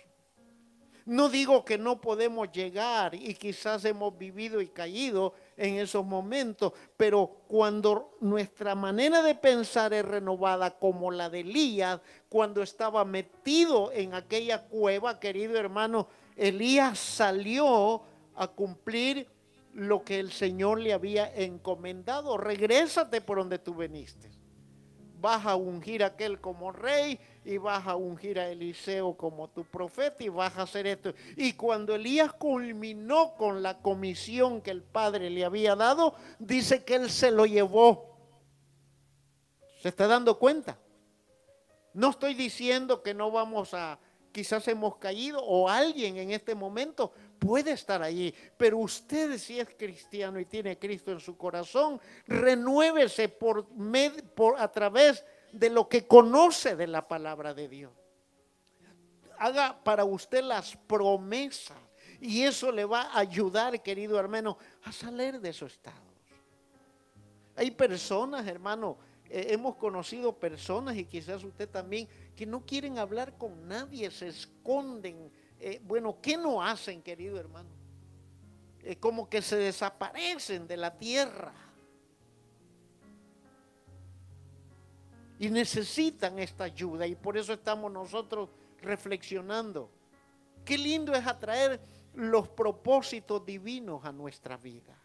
No digo que no podemos llegar y quizás hemos vivido y caído en esos momentos, pero cuando nuestra manera de pensar es renovada como la de Elías, cuando estaba metido en aquella cueva, querido hermano, Elías salió a cumplir lo que el Señor le había encomendado. Regrésate por donde tú veniste. Vas a ungir a aquel como rey y vas a ungir a Eliseo como tu profeta y vas a hacer esto. Y cuando Elías culminó con la comisión que el Padre le había dado, dice que él se lo llevó. ¿Se está dando cuenta? No estoy diciendo que no vamos a quizás hemos caído o alguien en este momento puede estar allí. Pero usted si es cristiano y tiene Cristo en su corazón, renuévese por, por a través de lo que conoce de la palabra de Dios. Haga para usted las promesas y eso le va a ayudar, querido hermano, a salir de esos estados. Hay personas, hermano, eh, hemos conocido personas y quizás usted también que no quieren hablar con nadie, se esconden. Eh, bueno, ¿qué no hacen, querido hermano? Es como que se desaparecen de la tierra. Y necesitan esta ayuda y por eso estamos nosotros reflexionando. Qué lindo es atraer los propósitos divinos a nuestra vida.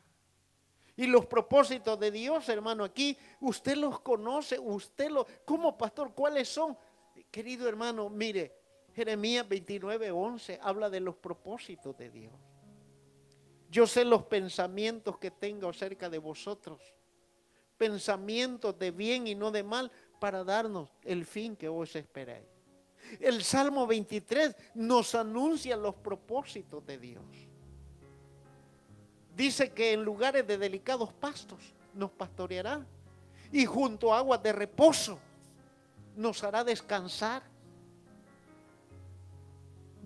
Y los propósitos de Dios, hermano, aquí usted los conoce, usted los, como pastor, ¿cuáles son? Querido hermano, mire, Jeremías 29, 11 habla de los propósitos de Dios. Yo sé los pensamientos que tengo acerca de vosotros, pensamientos de bien y no de mal, para darnos el fin que vos esperáis. El Salmo 23 nos anuncia los propósitos de Dios. Dice que en lugares de delicados pastos nos pastoreará y junto a aguas de reposo nos hará descansar.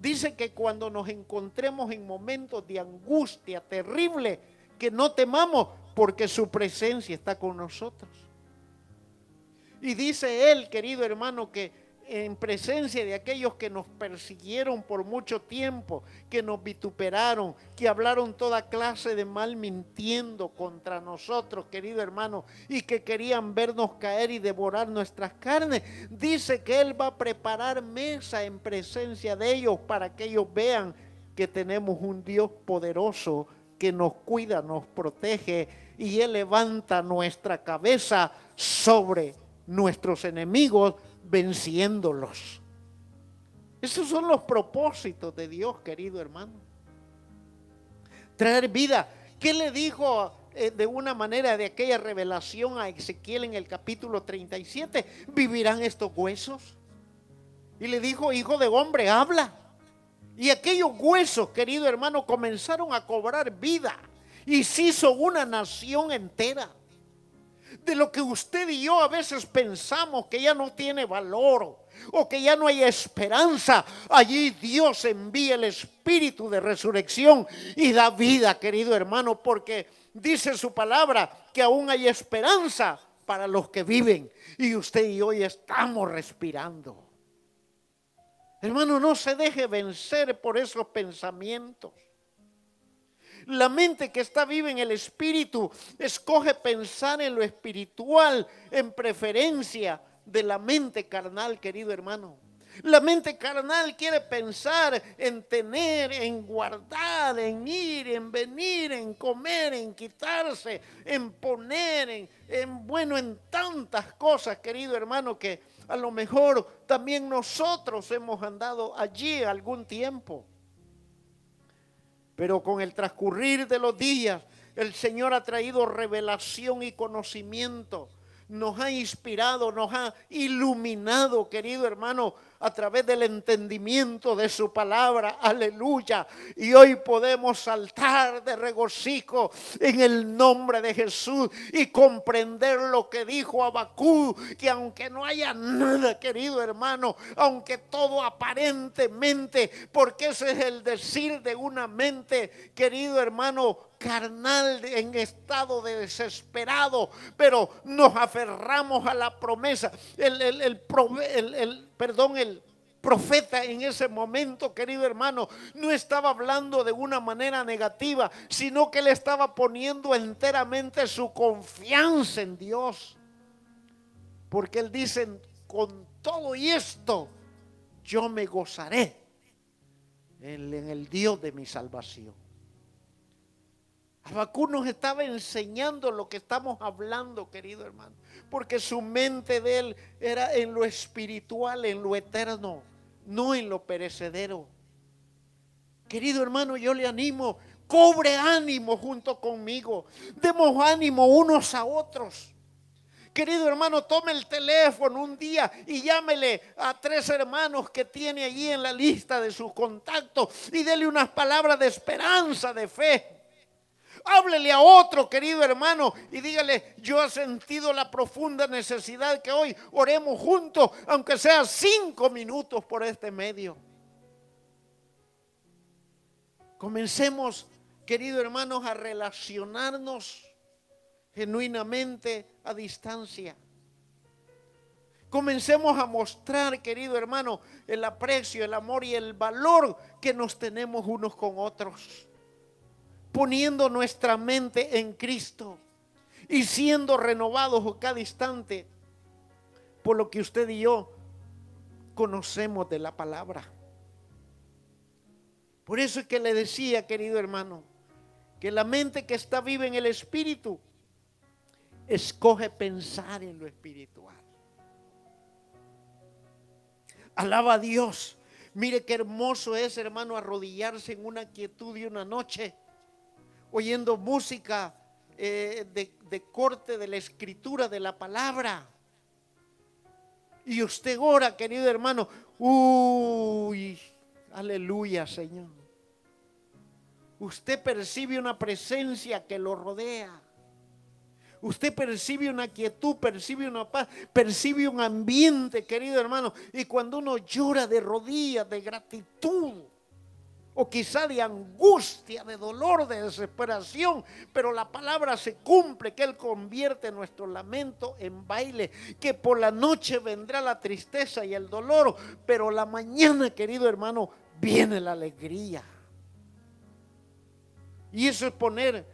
Dice que cuando nos encontremos en momentos de angustia terrible, que no temamos porque su presencia está con nosotros. Y dice él, querido hermano, que en presencia de aquellos que nos persiguieron por mucho tiempo, que nos vituperaron, que hablaron toda clase de mal mintiendo contra nosotros, querido hermano, y que querían vernos caer y devorar nuestras carnes. Dice que Él va a preparar mesa en presencia de ellos para que ellos vean que tenemos un Dios poderoso que nos cuida, nos protege y Él levanta nuestra cabeza sobre nuestros enemigos venciéndolos. Esos son los propósitos de Dios, querido hermano. Traer vida. ¿Qué le dijo eh, de una manera de aquella revelación a Ezequiel en el capítulo 37? ¿Vivirán estos huesos? Y le dijo, hijo de hombre, habla. Y aquellos huesos, querido hermano, comenzaron a cobrar vida. Y se hizo una nación entera. De lo que usted y yo a veces pensamos que ya no tiene valor o que ya no hay esperanza, allí Dios envía el espíritu de resurrección y da vida, querido hermano, porque dice su palabra que aún hay esperanza para los que viven y usted y hoy estamos respirando. Hermano, no se deje vencer por esos pensamientos. La mente que está viva en el espíritu escoge pensar en lo espiritual en preferencia de la mente carnal, querido hermano. La mente carnal quiere pensar en tener, en guardar, en ir, en venir, en comer, en quitarse, en poner, en, en, bueno, en tantas cosas, querido hermano, que a lo mejor también nosotros hemos andado allí algún tiempo. Pero con el transcurrir de los días, el Señor ha traído revelación y conocimiento. Nos ha inspirado, nos ha iluminado, querido hermano, a través del entendimiento de su palabra. Aleluya. Y hoy podemos saltar de regocijo en el nombre de Jesús y comprender lo que dijo Abacú, que aunque no haya nada, querido hermano, aunque todo aparentemente, porque ese es el decir de una mente, querido hermano, carnal en estado de desesperado, pero nos aferramos a la promesa. El, el, el, perdón, el profeta en ese momento, querido hermano, no estaba hablando de una manera negativa, sino que le estaba poniendo enteramente su confianza en Dios. Porque él dice, con todo y esto, yo me gozaré en el Dios de mi salvación. Abacú nos estaba enseñando lo que estamos hablando, querido hermano, porque su mente de él era en lo espiritual, en lo eterno, no en lo perecedero. Querido hermano, yo le animo, cobre ánimo junto conmigo, demos ánimo unos a otros. Querido hermano, tome el teléfono un día y llámele a tres hermanos que tiene allí en la lista de sus contactos y dele unas palabras de esperanza, de fe. Háblele a otro, querido hermano, y dígale, yo he sentido la profunda necesidad que hoy oremos juntos, aunque sea cinco minutos por este medio. Comencemos, querido hermanos, a relacionarnos genuinamente a distancia. Comencemos a mostrar, querido hermano, el aprecio, el amor y el valor que nos tenemos unos con otros poniendo nuestra mente en Cristo y siendo renovados cada instante por lo que usted y yo conocemos de la palabra. Por eso es que le decía, querido hermano, que la mente que está viva en el Espíritu escoge pensar en lo espiritual. Alaba a Dios. Mire qué hermoso es, hermano, arrodillarse en una quietud de una noche oyendo música eh, de, de corte de la escritura, de la palabra. Y usted ora, querido hermano, uy, aleluya, Señor. Usted percibe una presencia que lo rodea. Usted percibe una quietud, percibe una paz, percibe un ambiente, querido hermano. Y cuando uno llora de rodillas, de gratitud, o quizá de angustia, de dolor, de desesperación, pero la palabra se cumple, que Él convierte nuestro lamento en baile, que por la noche vendrá la tristeza y el dolor, pero la mañana, querido hermano, viene la alegría. Y eso es poner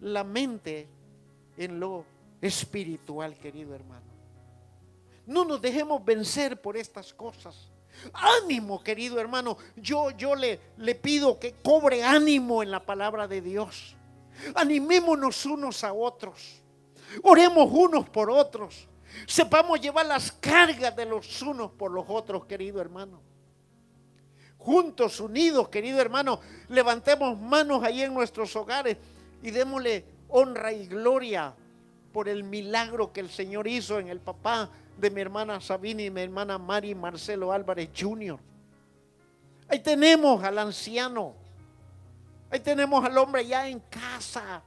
la mente en lo espiritual, querido hermano. No nos dejemos vencer por estas cosas. Ánimo, querido hermano. Yo, yo le, le pido que cobre ánimo en la palabra de Dios. Animémonos unos a otros. Oremos unos por otros. Sepamos llevar las cargas de los unos por los otros, querido hermano. Juntos, unidos, querido hermano, levantemos manos ahí en nuestros hogares y démosle honra y gloria por el milagro que el Señor hizo en el papá de mi hermana Sabina y mi hermana Mari Marcelo Álvarez Jr. Ahí tenemos al anciano. Ahí tenemos al hombre ya en casa.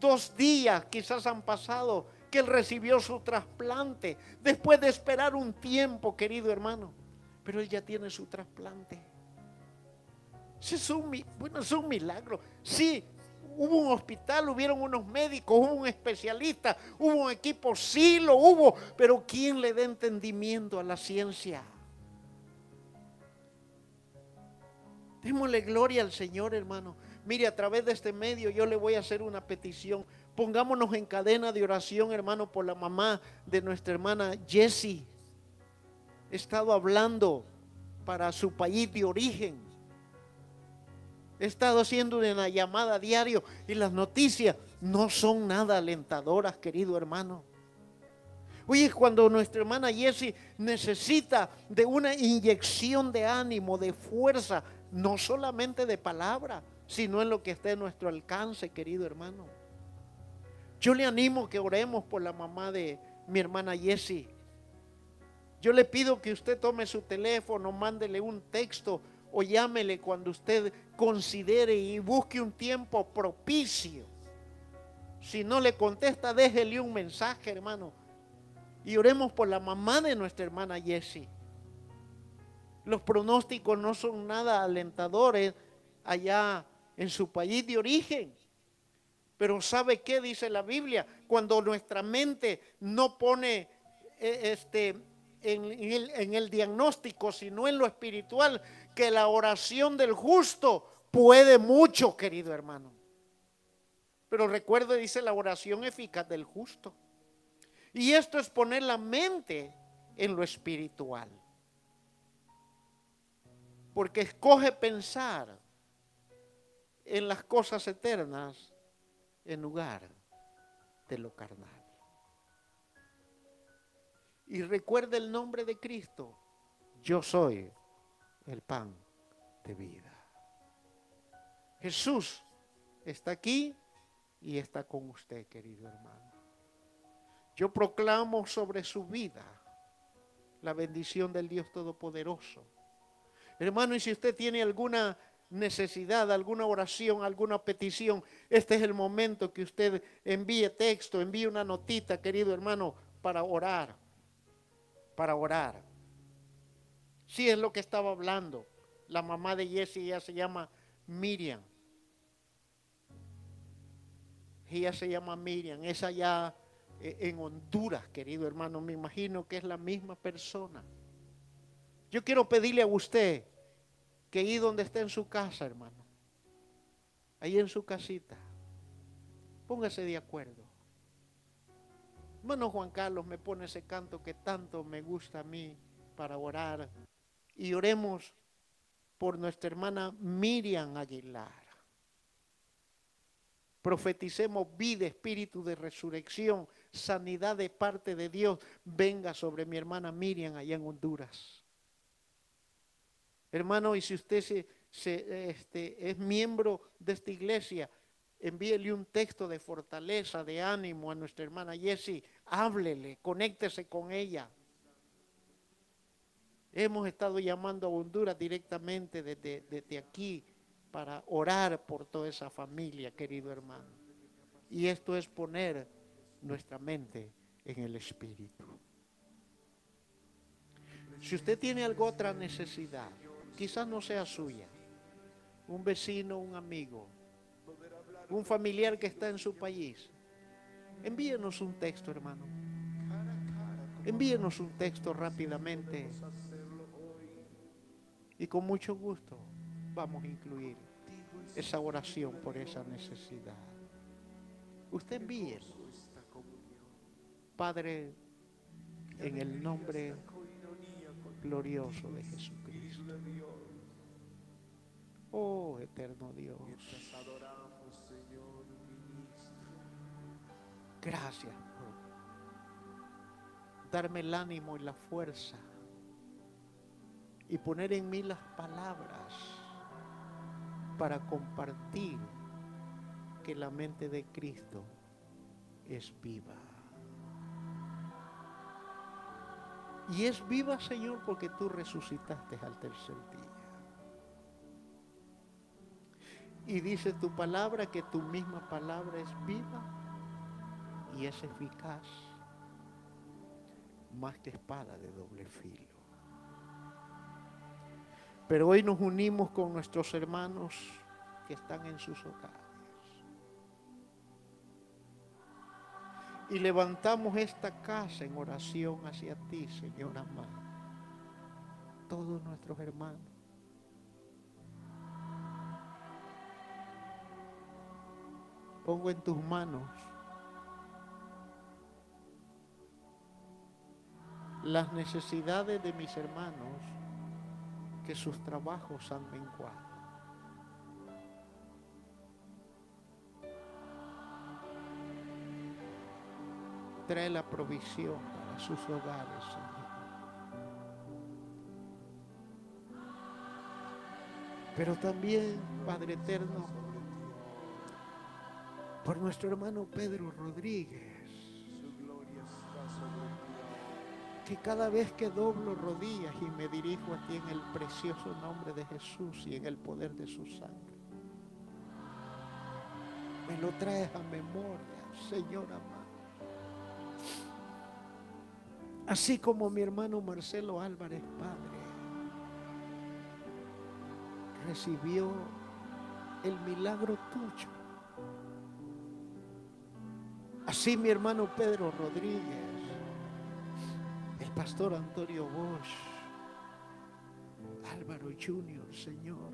Dos días quizás han pasado que él recibió su trasplante después de esperar un tiempo, querido hermano. Pero él ya tiene su trasplante. Es un, bueno, es un milagro. Sí, hubo un hospital, hubieron unos médicos, hubo un especialista, hubo un equipo, sí lo hubo, pero ¿quién le da entendimiento a la ciencia? Démosle gloria al Señor, hermano. Mire, a través de este medio yo le voy a hacer una petición. Pongámonos en cadena de oración, hermano, por la mamá de nuestra hermana Jessie. He estado hablando para su país de origen. He estado haciendo una llamada diario y las noticias no son nada alentadoras, querido hermano. Oye, cuando nuestra hermana Jessie necesita de una inyección de ánimo, de fuerza, no solamente de palabra, sino en lo que esté a nuestro alcance, querido hermano. Yo le animo que oremos por la mamá de mi hermana Jessie. Yo le pido que usted tome su teléfono, mándele un texto o llámele cuando usted considere y busque un tiempo propicio. Si no le contesta, déjele un mensaje, hermano. Y oremos por la mamá de nuestra hermana Jessie. Los pronósticos no son nada alentadores allá en su país de origen. Pero ¿sabe qué dice la Biblia? Cuando nuestra mente no pone eh, este, en el diagnóstico, sino en lo espiritual, que la oración del justo puede mucho, querido hermano. Pero recuerde, dice la oración eficaz del justo. Y esto es poner la mente en lo espiritual. Porque escoge pensar en las cosas eternas en lugar de lo carnal. Y recuerde el nombre de Cristo. Yo soy el pan de vida. Jesús está aquí y está con usted, querido hermano. Yo proclamo sobre su vida la bendición del Dios Todopoderoso. Hermano, y si usted tiene alguna necesidad, alguna oración, alguna petición, este es el momento que usted envíe texto, envíe una notita, querido hermano, para orar, para orar. Sí es lo que estaba hablando. La mamá de Jesse, ella se llama Miriam. Ella se llama Miriam. Es allá eh, en Honduras, querido hermano. Me imagino que es la misma persona. Yo quiero pedirle a usted que ahí donde esté en su casa, hermano, ahí en su casita, póngase de acuerdo. Hermano Juan Carlos me pone ese canto que tanto me gusta a mí para orar y oremos por nuestra hermana Miriam Aguilar. Profeticemos vida, espíritu de resurrección, sanidad de parte de Dios, venga sobre mi hermana Miriam allá en Honduras. Hermano, y si usted este, es miembro de esta iglesia, envíele un texto de fortaleza, de ánimo a nuestra hermana Jessie, háblele, conéctese con ella. Hemos estado llamando a Honduras directamente desde, aquí para orar por toda esa familia, querido hermano. Y esto es poner nuestra mente en el Espíritu. Si usted tiene alguna otra necesidad, quizás no sea suya, un vecino, un amigo, un familiar que está en su país, envíenos un texto, hermano. Envíenos un texto rápidamente y con mucho gusto vamos a incluir esa oración por esa necesidad. Usted envíe. Padre, en el nombre glorioso de Jesucristo. Oh, eterno Dios. Gracias por darme el ánimo y la fuerza y poner en mí las palabras para compartir que la mente de Cristo es viva. Y es viva, Señor, porque tú resucitaste al tercer día. Y dice tu palabra que tu misma palabra es viva y es eficaz, más que espada de doble filo. Pero hoy nos unimos con nuestros hermanos que están en sus hogares. Y levantamos esta casa en oración hacia ti, Señor amado. Todos nuestros hermanos. Pongo en tus manos las necesidades de mis hermanos que sus trabajos han menguado. Trae la provisión para sus hogares, Señor. Pero también, Padre Eterno, por nuestro hermano Pedro Rodríguez, que cada vez que doblo rodillas y me dirijo a ti en el precioso nombre de Jesús y en el poder de su sangre, me lo traes a memoria, Señor amado. Así como mi hermano Marcelo Álvarez, Padre, recibió el milagro tuyo. Así mi hermano Pedro Rodríguez pastor Antonio Bosch, Álvaro Junior, Señor.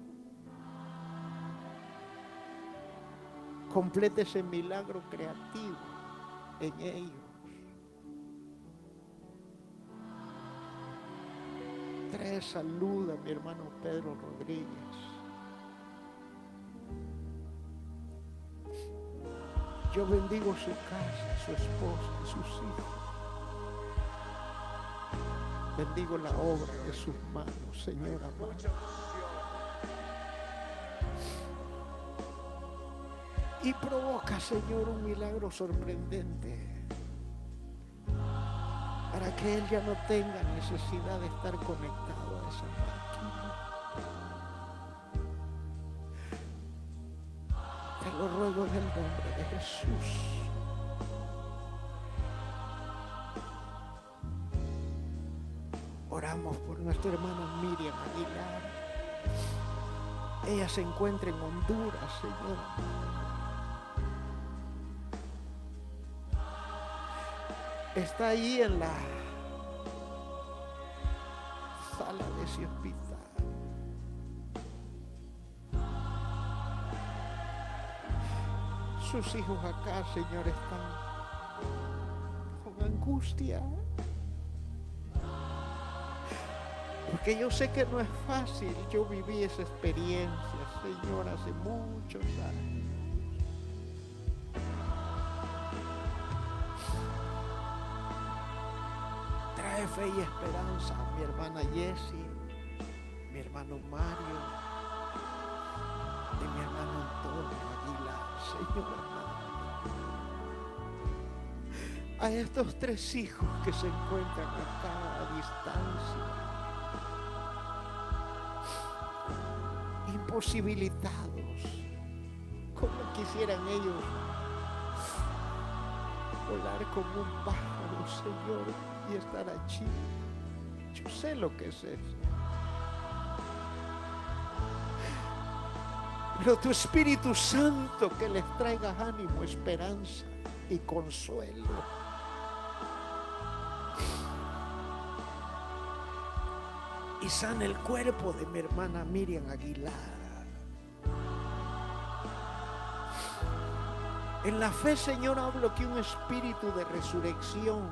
Complete ese milagro creativo en ellos. Trae salud a mi hermano Pedro Rodríguez. Yo bendigo su casa, su esposa sus hijos. Bendigo la obra de sus manos, Señor amado. Y provoca, Señor, un milagro sorprendente para que Él ya no tenga necesidad de estar conectado a esa máquina. Te lo ruego en el nombre de Jesús. Por nuestra hermana Miriam Aguilar. Ella se encuentra en Honduras, Señor. Está ahí en la sala de ese hospital. Sus hijos acá, Señor, están con angustia. Porque yo sé que no es fácil. Yo viví esa experiencia, Señor, hace muchos años. Trae fe y esperanza a mi hermana Jessie, mi hermano Mario y mi hermano Antonio Aguilar, Señor A estos tres hijos que se encuentran acá a distancia posibilitados como quisieran ellos volar como un pájaro, Señor, y estar allí. Yo sé lo que es eso. Pero tu Espíritu Santo que les traiga ánimo, esperanza y consuelo. y sana el cuerpo de mi hermana Miriam Aguilar. En la fe, Señor, hablo que un espíritu de resurrección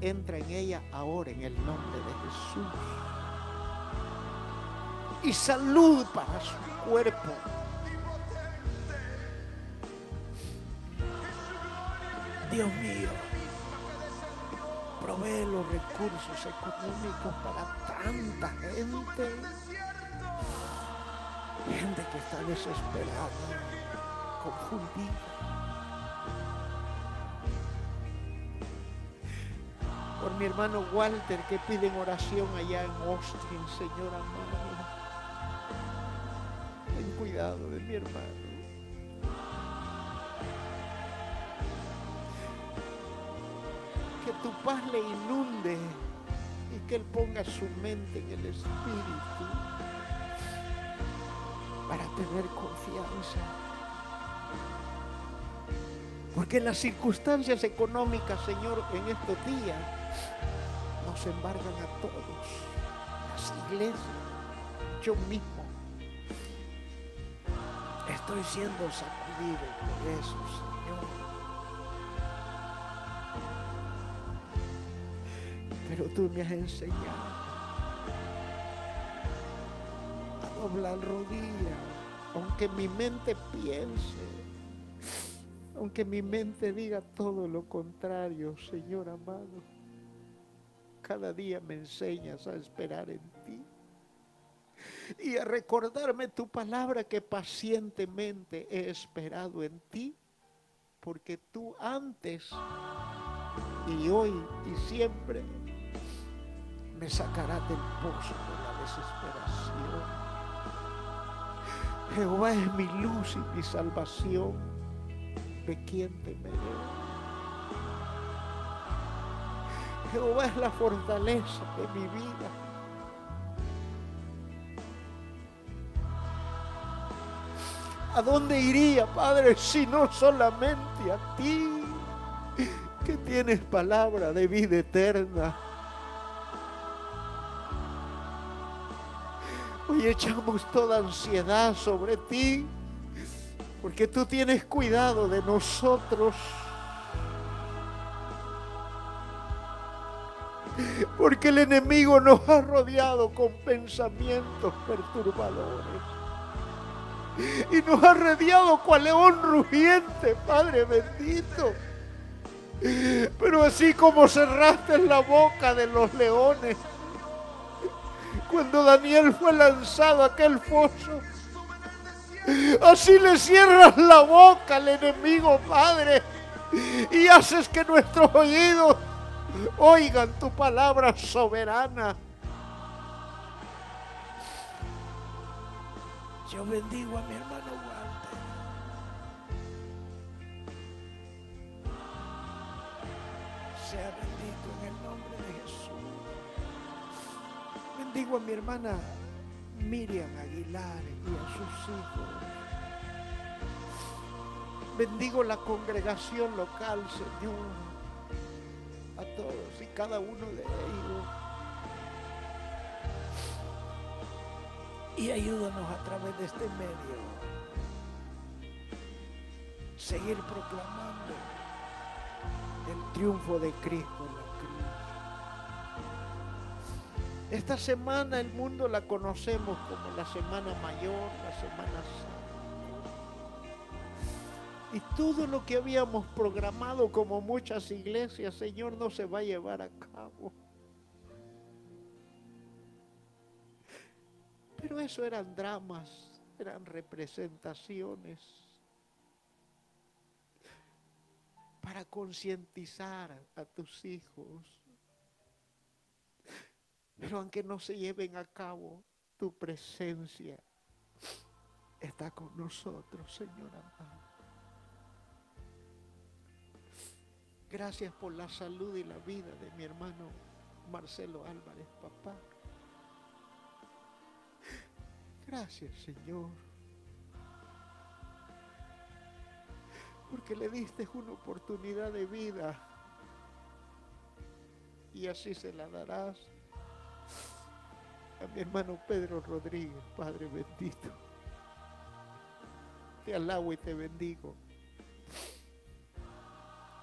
entra en ella ahora en el nombre de Jesús. Y salud para su cuerpo. Dios mío, provee los recursos económicos para tanta gente. Gente que está desesperada, confundida. Mi hermano Walter que piden oración allá en Austin, Señor amado. Ten cuidado de mi hermano. Que tu paz le inunde y que Él ponga su mente en el Espíritu para tener confianza. Porque las circunstancias económicas, Señor, en estos días nos embargan a todos, las iglesias, yo mismo. Estoy siendo sacudido por eso, Señor. Pero tú me has enseñado a doblar rodillas, aunque mi mente piense, aunque mi mente diga todo lo contrario, Señor amado. Cada día me enseñas a esperar en ti y a recordarme tu palabra que pacientemente he esperado en ti, porque tú antes y hoy y siempre me sacarás del pozo de la desesperación. Jehová es mi luz y mi salvación. ¿De quién temeré? Jehová es la fortaleza de mi vida. ¿A dónde iría, Padre, si no solamente a ti, que tienes palabra de vida eterna? Hoy echamos toda ansiedad sobre ti, porque tú tienes cuidado de nosotros. Porque el enemigo nos ha rodeado con pensamientos perturbadores. Y nos ha rodeado cual león rugiente, Padre bendito. Pero así como cerraste la boca de los leones, cuando Daniel fue lanzado a aquel foso. Así le cierras la boca al enemigo, Padre, y haces que nuestros oídos oigan tu palabra soberana. Yo bendigo a mi hermano Walter. Sea bendito en el nombre de Jesús. Bendigo a mi hermana Miriam Aguilar y a sus hijos. Bendigo la congregación local, Señor, todos y cada uno de ellos. Y ayúdanos a través de este medio seguir proclamando el triunfo de Cristo en la cruz. Esta semana el mundo la conocemos como la Semana Mayor, la Semana. Y todo lo que habíamos programado como muchas iglesias, Señor, no se va a llevar a cabo. Pero eso eran dramas, eran representaciones para concientizar a tus hijos. Pero aunque no se lleven a cabo, tu presencia está con nosotros, Señor amado. Gracias por la salud y la vida de mi hermano Marcelo Álvarez, papá. Gracias, Señor. Porque le diste una oportunidad de vida. Y así se la darás a mi hermano Pedro Rodríguez, Padre bendito. Te alabo y te bendigo.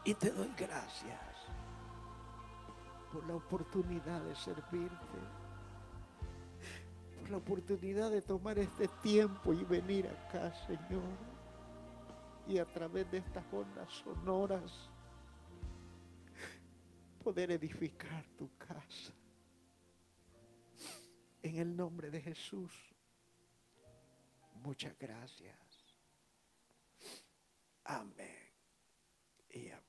Y te doy gracias por la oportunidad de servirte la oportunidad de tomar este tiempo y venir acá, Señor. Y a través de estas ondas sonoras poder edificar tu casa. En el nombre de Jesús. Muchas gracias. Amén. Y amén.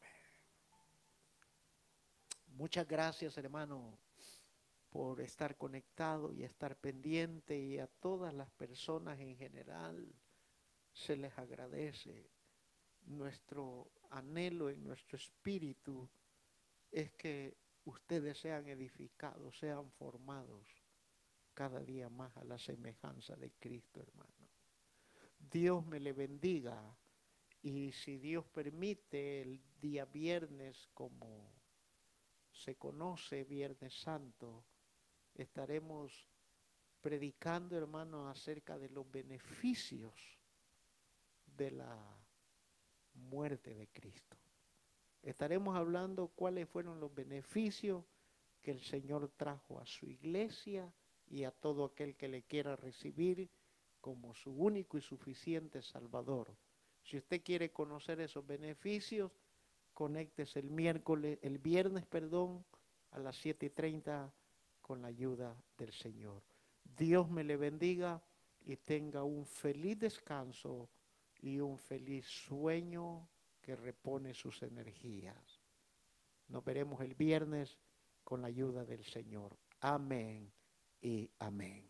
Muchas gracias, hermano por estar conectado y estar pendiente y a todas las personas en general se les agradece. Nuestro anhelo en nuestro espíritu es que ustedes sean edificados, sean formados cada día más a la semejanza de Cristo, hermano. Dios me le bendiga y si Dios permite el día viernes como se conoce Viernes Santo, estaremos predicando, hermano, acerca de los beneficios de la muerte de Cristo. Estaremos hablando cuáles fueron los beneficios que el Señor trajo a su iglesia y a todo aquel que le quiera recibir como su único y suficiente Salvador. Si usted quiere conocer esos beneficios, conéctese el miércoles, el viernes, perdón, a las 7:30 con la ayuda del Señor. Dios me le bendiga y tenga un feliz descanso y un feliz sueño que repone sus energías. Nos veremos el viernes con la ayuda del Señor. Amén y amén.